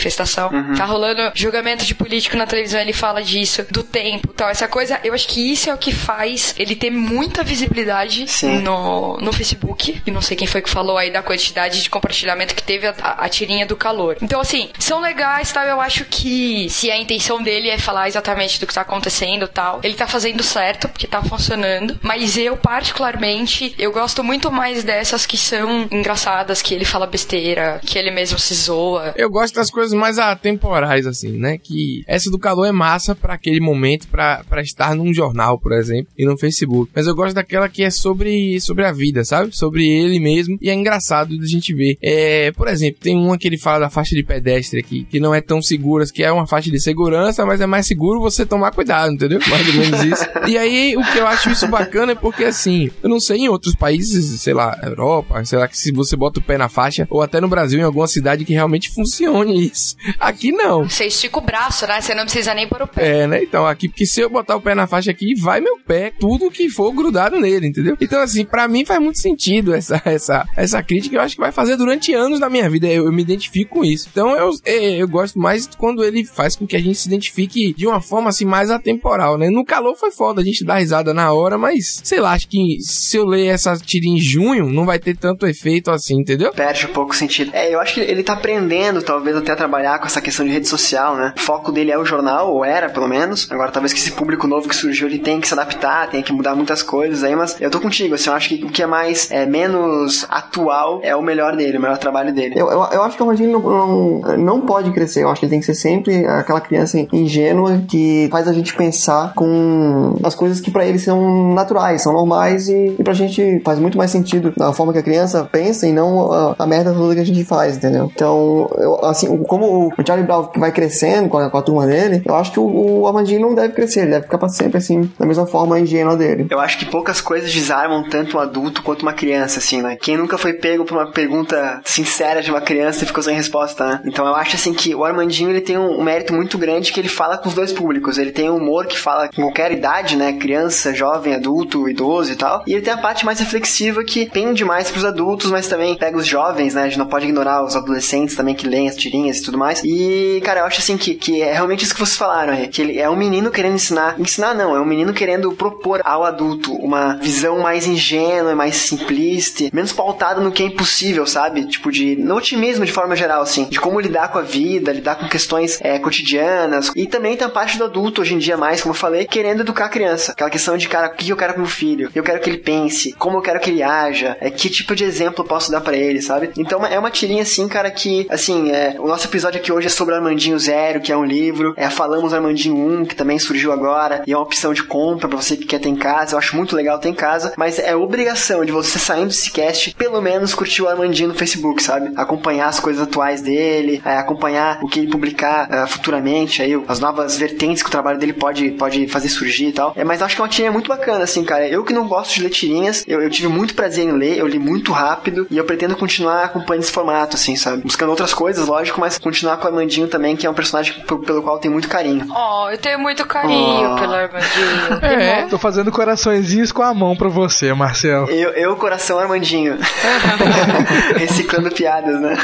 Tá rolando julgamento de político na televisão, ele fala disso, do tempo tal. Essa coisa, eu acho que isso é o que faz ele ter muita visibilidade Sim. no, no Facebook. E não sei quem foi que falou aí da quantidade de compartilhamento que teve a, a- a tirinha do calor. Então, assim, são legais, tal. Eu acho que se a intenção dele é falar exatamente do que tá acontecendo tal, ele tá fazendo certo, porque tá funcionando. Mas eu, particularmente, eu gosto muito mais dessas que são engraçadas, que ele fala besteira, que ele mesmo se zoa. Eu gosto das coisas mais atemporais, assim, né? Que essa do calor é massa pra aquele momento, pra estar num jornal, por exemplo, e no Facebook. Mas eu gosto daquela que é sobre, sobre a vida, sabe? Sobre ele mesmo. E é engraçado de a gente ver. É, por exemplo, tem uma que ele fala da faixa de pedestre aqui, que não é tão segura, que é uma faixa de segurança, mas é mais seguro você tomar cuidado, entendeu? Mais ou menos isso. E aí, o que eu acho isso bacana é porque, assim, eu não sei em outros países, sei lá, Europa, sei lá, que se você bota o pé na faixa, ou até no Brasil, em alguma cidade que realmente funcione isso. Mas aqui não. Você estica o braço, né? Você não precisa nem pôr o pé. É, né? Então, aqui, porque se eu botar o pé na faixa aqui, vai meu pé, tudo que for grudado nele, entendeu? Então, assim, pra mim faz muito sentido essa, essa, essa crítica. Eu acho que vai fazer durante anos na minha vida. Eu, eu me identifico com isso. Então, eu, eu, eu gosto mais quando ele faz com que a gente se identifique de uma forma, assim, mais atemporal, né? No calor foi foda, a gente dá risada na hora, mas, sei lá, acho que se eu ler essa tira em junho, não vai ter tanto efeito assim, entendeu? Perde um pouco o sentido. É, eu acho que ele tá aprendendo, talvez, até a trabalhar com essa questão de rede social, né? O foco dele é o jornal, ou era, pelo menos. Agora, talvez que esse público novo que surgiu, ele tem que se adaptar, tem que mudar muitas coisas aí, mas eu tô contigo, assim, eu acho que o que é mais, é menos atual é o melhor dele, o melhor trabalho dele. Eu, eu, eu acho que o Armandinho não, não, não pode crescer, eu acho que ele tem que ser sempre aquela criança ingênua que faz a gente pensar com as coisas que para ele são naturais, são normais e, e pra gente faz muito mais sentido a forma que a criança pensa e não a, a merda toda que a gente faz, entendeu? Então, eu, assim, como o Charlie Brown vai crescendo com a, com a turma dele, eu acho que o, o não deve crescer, ele deve ficar pra sempre assim, da mesma forma ingênua dele. Eu acho que poucas coisas desarmam tanto um adulto quanto uma criança, assim, né? Quem nunca foi pego por uma pergunta sincera de uma criança e ficou sem resposta, né? Então eu acho, assim, que o Armandinho, ele tem um, um mérito muito grande que ele fala com os dois públicos. Ele tem um humor que fala com qualquer idade, né? Criança, jovem, adulto, idoso e tal. E ele tem a parte mais reflexiva que pende mais pros adultos, mas também pega os jovens, né? A gente não pode ignorar os adolescentes também que leem as tirinhas e tudo mais. E, cara, eu acho assim que, que é realmente isso que vocês falaram, é, que ele é um menino querendo ensinar. Ensinar não, é um menino querendo propor ao adulto uma visão mais ingênua, mais simplista, menos pautada no que é impossível, sabe? Tipo, de. no otimismo de forma geral, assim. De como lidar com a vida, lidar com questões é, cotidianas. E também tem a parte do adulto hoje em dia mais, como eu falei, querendo educar a criança. Aquela questão de, cara, o que eu quero pro meu filho? Eu quero que ele pense, como eu quero que ele haja, é, que tipo de exemplo eu posso dar para ele, sabe? Então é uma tirinha assim, cara, que, assim, é, o nosso episódio aqui hoje é sobre Armandinho Zero, que é um livro. É, falamos Armandinho 1, que também surgiu agora, e é uma opção de compra para você que quer ter em casa. Eu acho muito legal ter em casa, mas é obrigação de você saindo desse cast, pelo menos curtir o Armandinho no Facebook, sabe? Acompanhar as coisas atuais dele, é, acompanhar o que ele publicar é, futuramente, aí, as novas vertentes que o trabalho dele pode, pode fazer surgir e tal. É, mas acho que é uma tirinha muito bacana, assim, cara. Eu que não gosto de ler tirinhas, eu, eu tive muito prazer em ler, eu li muito rápido e eu pretendo continuar acompanhando esse formato, assim, sabe? Buscando outras coisas, lógico, mas continuar com o Armandinho também, que é um personagem pelo qual eu tenho muito carinho. Oh, eu tenho muito carinho Oh. pelo Armandinho. [laughs] É. Tô fazendo coraçõezinhos com a mão pra você, Marcelo. Eu, eu coração Armandinho. [laughs] [laughs] Reciclando piadas, né?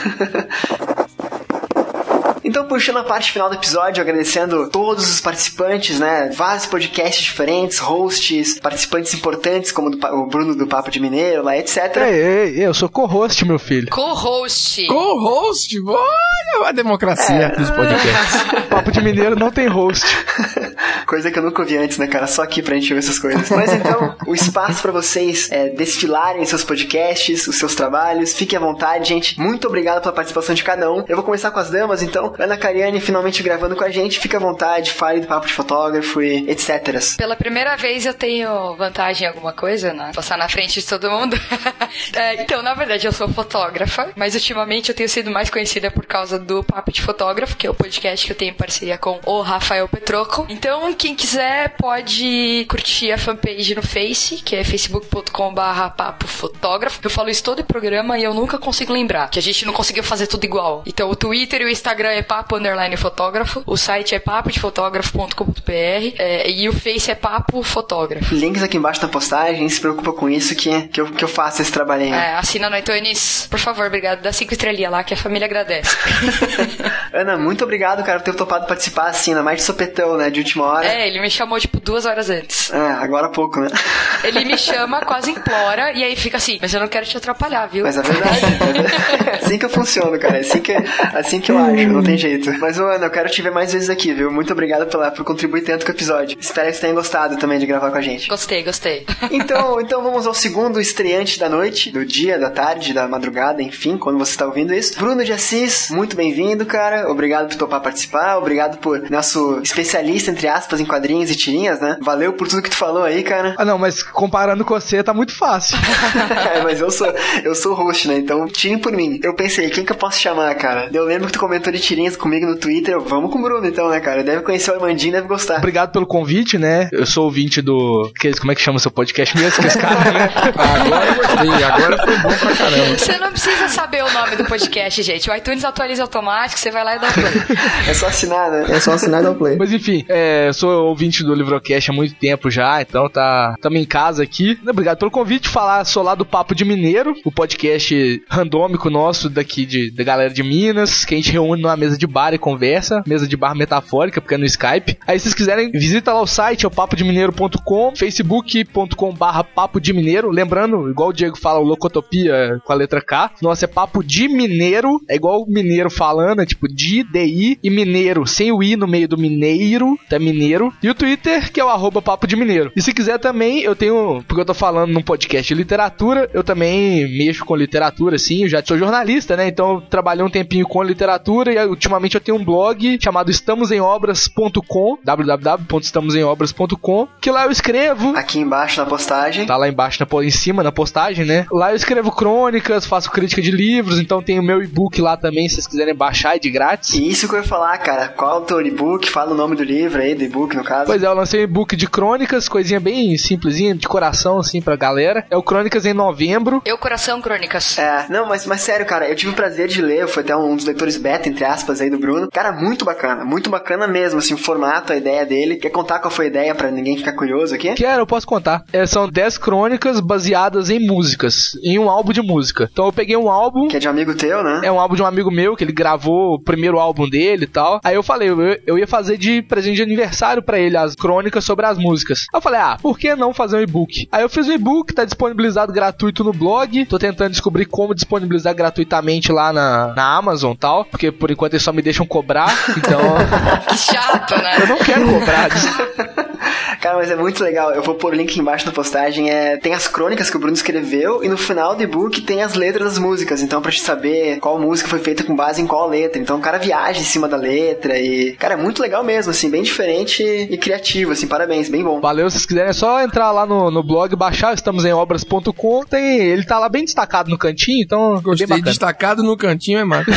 Então, puxando a parte final do episódio, agradecendo todos os participantes, né? Vários podcasts diferentes, hosts, participantes importantes, como do o Bruno do Papo de Mineiro, lá, etc. Ei, ei, ei, eu sou co-host, meu filho. Co-host. Co-host, olha a democracia dos podcasts. [laughs] Papo de Mineiro não tem host. [laughs] Coisa que eu nunca ouvi antes, né, cara? Só aqui pra gente ver essas coisas. Mas então, o espaço pra vocês é, desfilarem seus podcasts, os seus trabalhos. Fiquem à vontade, gente. Muito obrigado pela participação de cada um. Eu vou começar com as damas, então. Ana Cariane finalmente gravando com a gente. Fique à vontade, fale do papo de fotógrafo e etc. Pela primeira vez eu tenho vantagem em alguma coisa, né? Passar na frente de todo mundo. [laughs] É, então, na verdade, eu sou fotógrafa, mas ultimamente eu tenho sido mais conhecida por causa do Papo de Fotógrafo, que é o podcast que eu tenho em parceria com o Rafael Petroco. Então, quem quiser pode curtir a fanpage no Face, que é facebook.com/barra papo fotógrafo. Eu falo isso todo o programa e eu nunca consigo lembrar, que a gente não conseguiu fazer tudo igual. Então, o Twitter e o Instagram é papo underline fotógrafo, o site é papodefotografo.com.br é, e o Face é papo fotógrafo. Links aqui embaixo na postagem. Se preocupa com isso que, que, eu, que eu faço esse trabalhinho. É, assina no iTunes, por favor, obrigado. Dá cinco estrelinhas lá que a família agradece. [laughs] Ana, muito obrigado, cara, por ter topado participar assim, na mais de sopetão, né? De última hora. É, ele me chamou tipo duas horas antes. É, agora há pouco, né? Ele me chama, quase implora, e aí fica assim, mas eu não quero te atrapalhar, viu? Mas é verdade. É [laughs] assim que eu funciono, cara. É assim que, assim que eu acho, não tem jeito. Mas, Ana, eu quero te ver mais vezes aqui, viu? Muito obrigado pela, por contribuir tanto com o episódio. Espero que você tenha gostado também de gravar com a gente. Gostei, gostei. Então, [laughs] então vamos ao segundo estreante da noite, do dia, da tarde, da madrugada, enfim, quando você está ouvindo isso. Bruno de Assis, muito bem-vindo, cara. Obrigado por topar participar. Obrigado por nosso especialista, entre aspas, aspas em quadrinhos e tirinhas, né? Valeu por tudo que tu falou aí, cara. Ah, não, mas comparando com você, tá muito fácil. [laughs] é, mas eu sou, eu sou host, né? Então, tirem por mim. Eu pensei, quem que eu posso chamar, cara? Eu lembro que tu comentou de tirinhas comigo no Twitter. Eu, Vamos com o Bruno, então, né, cara? Deve conhecer o Armandinho, deve gostar. Obrigado pelo convite, né? Eu sou ouvinte do. que- Como é que chama o seu podcast mesmo? Que esse cara, né? Agora eu gostei, agora foi bom pra caramba. Você não precisa saber o nome do podcast, gente. O iTunes atualiza automático, você vai lá e dá o play. É só assinar, né? É só assinar e dar o play. Mas enfim, é, eu sou ouvinte do Livrocast há muito tempo já, então tá. Tamo em casa aqui. Obrigado pelo convite. Falar sou lá do Papo de Mineiro, o podcast randômico nosso daqui de, da galera de Minas, que a gente reúne numa mesa de bar e conversa, mesa de bar metafórica, porque é no Skype. Aí se vocês quiserem, visita lá o site, é o papodemineiro.com, facebook.com barra papo de mineiro. Lembrando, igual o Diego fala, o Locotopia com a letra K, nossa é papo de mineiro, é igual o mineiro falando, é tipo de, DI e mineiro, sem o I no meio do mineiro, tá mineiro. E o Twitter, que é o arroba papo de mineiro. E se quiser também, eu tenho, porque eu tô falando num podcast de literatura, eu também mexo com literatura, assim, eu já sou jornalista, né? Então eu trabalhei um tempinho com literatura e ultimamente eu tenho um blog chamado estamosemobras.com, www.estamosemobras.com, que lá eu escrevo Aqui embaixo na postagem. Tá lá embaixo, na, em cima, na postagem, né? Lá eu escrevo crônicas, faço crítica de livros, então tem o meu e-book lá também, se vocês quiserem baixar, é de grátis. E isso que eu ia falar, cara. Qual é o teu e-book? Fala o nome do livro aí, do e-book, no caso. Pois é, eu lancei um e-book de crônicas, coisinha bem simplesinha, de coração, assim, pra galera. É o Crônicas em novembro. Eu, Coração Crônicas. É, não, mas, mas sério, cara, eu tive o prazer de ler, foi até um dos leitores beta, entre aspas, aí do Bruno. Cara, muito bacana, muito bacana mesmo, assim, o formato, a ideia dele. Quer contar qual foi a ideia pra ninguém ficar curioso aqui? Quero, eu posso contar. É, são 10 crônicas baseadas em músicas, em um álbum de música. Então eu peguei um álbum Que é de um amigo teu, né? É um álbum de um amigo meu, que ele gravou o primeiro álbum dele e tal. Aí eu falei, eu, eu ia fazer de presente de aniversário pra ele as crônicas sobre as músicas. Aí eu falei, ah, por que não fazer um e-book? Aí eu fiz um e-book, tá disponibilizado gratuito no blog. Tô tentando descobrir como disponibilizar gratuitamente lá na, na Amazon e tal. Porque por enquanto eles só me deixam cobrar. Então [laughs] Que chato, né? eu não quero cobrar. [laughs] Cara, mas é muito legal. Eu vou pôr o link embaixo na postagem. É, tem as crônicas que o Bruno escreveu e no final do e-book tem as letras das músicas. Então, pra te saber qual música foi feita com base em qual letra. Então, o cara viaja em cima da letra e. Cara, é muito legal mesmo, assim, bem diferente e criativo, assim, parabéns, bem bom. Valeu, se vocês quiserem é só entrar lá no, no blog, baixar, estamos em obras.com. Tem, ele tá lá bem destacado no cantinho, então Gostei, bem bacana. destacado no cantinho é massa. [laughs]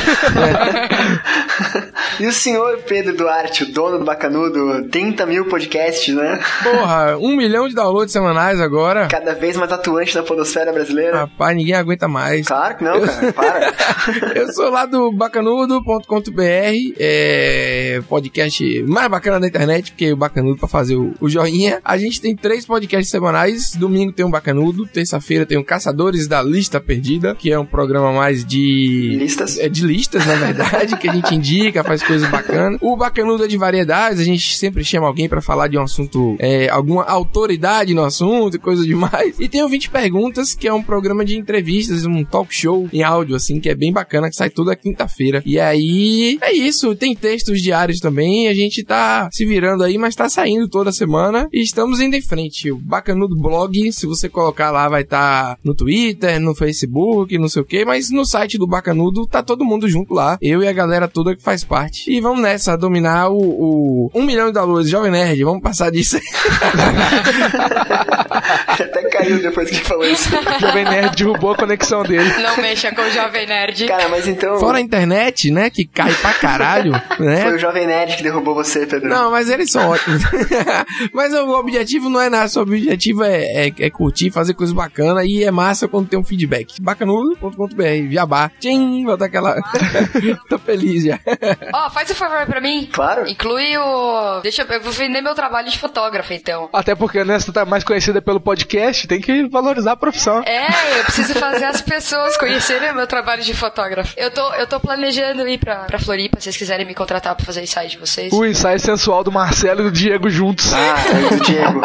[laughs] E o senhor Pedro Duarte, o dono do Bacanudo, 30 mil podcasts, né? Porra, um milhão de downloads semanais agora. Cada vez mais atuante da podosfera brasileira. Rapaz, ninguém aguenta mais. Claro que não, cara, para. [laughs] Eu sou lá do bacanudo.com.br, é podcast mais bacana da internet, porque o Bacanudo pra fazer o, o joinha. A gente tem três podcasts semanais. Domingo tem um Bacanudo, terça-feira tem o Caçadores da Lista Perdida, que é um programa mais de Listas. é de listas, na verdade, que a gente indica, faz coisas bacanas. O Bacanudo é de variedades, a gente sempre chama alguém pra falar de um assunto, é, alguma autoridade no assunto e coisa demais. E tem o 20 Perguntas, que é um programa de entrevistas, um talk show em áudio, assim, que é bem bacana, que sai toda quinta-feira. E aí, é isso, tem textos diários também, a gente tá se virando aí, mas tá saindo toda semana e estamos indo em frente. O Bacanudo Blog, se você colocar lá, vai estar no Twitter, no Facebook, não sei o que, mas no site do Bacanudo tá todo mundo junto lá, eu e a galera toda que faz parte. E vamos nessa, dominar o, o 1 milhão de downloads, Jovem Nerd, vamos passar disso aí. [laughs] Até caiu depois que falou isso. O Jovem Nerd derrubou a conexão dele. Não mexa com o Jovem Nerd. Cara, mas então. Fora a internet, né, que cai pra caralho, né? Foi o Jovem Nerd que derrubou você, Pedro. Não, mas eles são ótimos. [laughs] mas o objetivo não é nada, o objetivo é, é, é curtir, fazer coisas bacanas e é massa quando tem um feedback. Bacanudo.com.br, Jabá. Tchim, botar aquela. [laughs] Tô feliz já. Ó, faz um favor pra mim. Claro. Inclui o. Deixa eu. Eu vou vender meu trabalho de fotógrafo, então. Até porque né, você tá mais conhecida pelo podcast, tem que valorizar a profissão. É, eu preciso fazer as pessoas conhecerem o meu trabalho de fotógrafo. Eu tô, eu tô planejando ir pra, pra Floripa, se vocês quiserem me contratar pra fazer ensaio de vocês. O ensaio sensual do Marcelo e do Diego juntos. Ah, [laughs] é do Diego.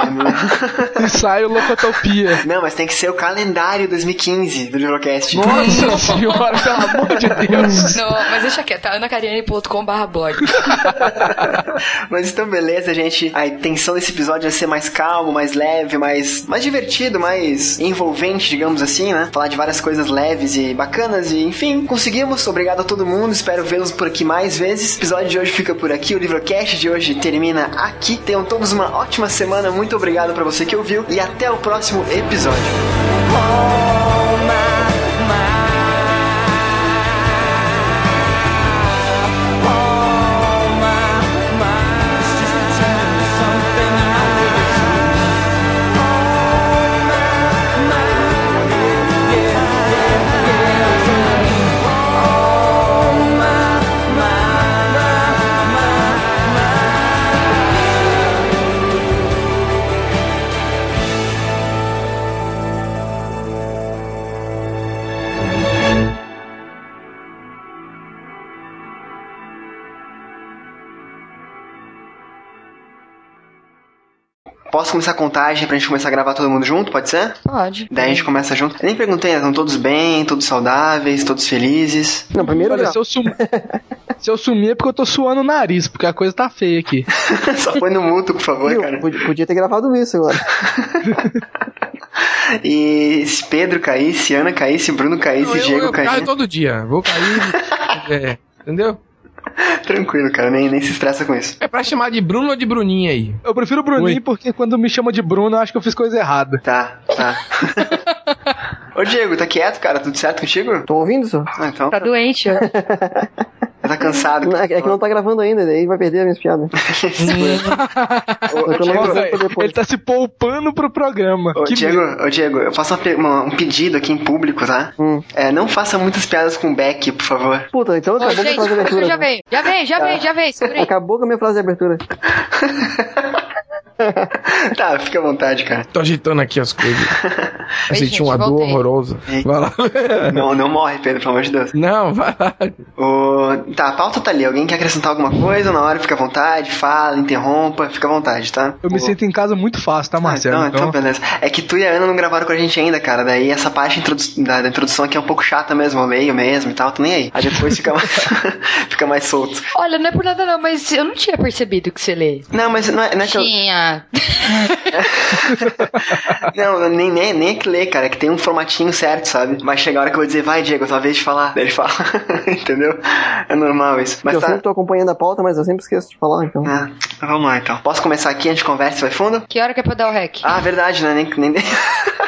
ensaio Locotopia. Não, mas tem que ser o calendário 2015 do Livrocast. Nossa senhora, pelo amor de Deus. Não, mas deixa quieto, anacariane.com.br blog. [laughs] Mas então, beleza, gente. A intenção desse episódio episódio ia ser mais calmo, mais leve, mais, mais divertido, mais envolvente, digamos assim, né? Falar de várias coisas leves e bacanas e, enfim, conseguimos. Obrigado a todo mundo, espero vê-los por aqui mais vezes. O episódio de hoje fica por aqui, o Livrocast de hoje termina aqui. Tenham todos uma ótima semana, muito obrigado para você que ouviu e até o próximo episódio. Posso começar a contagem pra gente começar a gravar todo mundo junto, pode ser? Pode. Daí a gente começa junto. Eu nem perguntei, né? estão todos bem, todos saudáveis, todos felizes. Não, primeiro Olha, se eu, sum... [laughs] se eu sumir é porque eu tô suando o nariz, porque a coisa tá feia aqui. [laughs] Só põe no muto, por favor, Viu? cara. Podia, ter gravado isso agora. [laughs] E se Pedro caísse, Ana caísse, Bruno caísse, Não, eu, Diego eu caio caísse. todo dia. Vou cair. é, entendeu? [laughs] Tranquilo, cara, nem, nem se estressa com isso. É pra chamar de Bruno ou de Bruninha aí? Eu prefiro Bruninho Oi. porque quando me chama de Bruno eu acho que eu fiz coisa errada. Tá, tá. [laughs] Ô Diego, tá quieto, cara? Tudo certo contigo? Tô ouvindo isso? Ah, então. Tá doente, ó. [laughs] Tá cansado. Não, É que é que não tá gravando ainda, daí vai perder as minhas piadas. [laughs] Ô, ô, Diego. Ele tá se poupando pro programa. Ô, que Diego, ô, Diego, eu faço uma um pedido aqui em público, tá? Hum. É, não faça muitas piadas com o Beck, por favor. Puta, então Ô, acabou com a gente, frase de abertura. já vem, já vem, já vem, já vem, aí. Acabou com a minha frase de abertura. [laughs] [laughs] tá, fica à vontade, cara. Tô agitando aqui as coisas. [laughs] Eu senti uma dor horrorosa. Ei. Vai lá. Não, não morre, Pedro, pelo amor de Deus. Não, vai lá. Ô, tá, a pauta tá ali. Alguém quer acrescentar alguma coisa? Na hora fica à vontade, fala, interrompa, fica à vontade, tá? Eu me Ô, sinto em casa muito fácil, tá, Ah, Marcelo? então, então, beleza. É que tu e a Ana não gravaram com a gente ainda, cara. Daí essa parte introdu- da, da introdução aqui é um pouco chata mesmo, eu leio mesmo e tal, tô nem aí. Aí depois fica mais, [laughs] fica mais solto. Olha, não é por nada não, mas eu não tinha percebido que você lê. Não, mas não é, não é que eu. Tinha. [laughs] Não, nem, nem, nem é que lê, cara, é que tem um formatinho certo, sabe? Vai chegar a hora que eu vou dizer, vai, Diego, tua vez de falar. Daí ele fala, [laughs] entendeu? É normal isso. Mas eu tá. sempre tô acompanhando a pauta, mas eu sempre esqueço de falar, então. Ah, então vamos lá então. Posso começar aqui, a gente conversa e vai fundo? Que hora que é pra dar o rec? Ah, verdade, né? Nem. nem...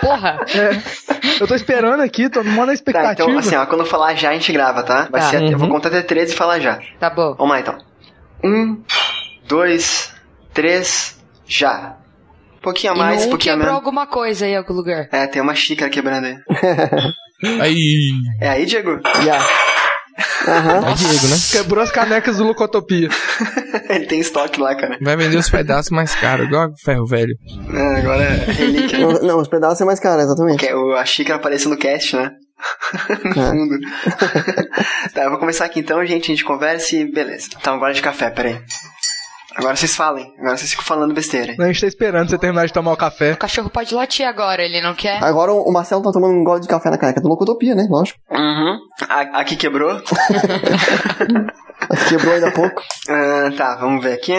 Porra! [laughs] Eu tô esperando aqui, tô numa tá, expectativa. então assim, ó, quando eu falar já, a gente grava, tá? Vai Tá. ser. Eu vou Uhum. contar até 13 e falar já. Tá bom. Vamos lá então. Um, dois, três, já. Um pouquinho a mais, um pouquinho a quebrou menos. alguma coisa aí em algum lugar. É, tem uma xícara quebrando aí. [laughs] Aí. É aí, Diego? Já. Aham. É Diego, né? Quebrou as canecas do Lucotopia. [laughs] Ele tem estoque lá, cara. Vai vender os pedaços mais caros, igual ferro velho. É, agora é relíquia. [laughs] Não, não, os pedaços é mais caro, exatamente. Que o- a xícara aparece no cast, né? no É. fundo. tá, eu vou começar aqui então, gente. A gente conversa e beleza. Então, agora de café, peraí. Agora vocês falem. Agora vocês ficam falando besteira. A gente tá esperando você terminar de tomar o café. O cachorro pode latir agora, ele não quer? Agora o Marcelo tá tomando um gole de café na caneca do Locotopia, né? Lógico. Uhum. A- aqui quebrou. [laughs] Quebrou ainda há pouco. [laughs] Ah, tá, vamos ver aqui.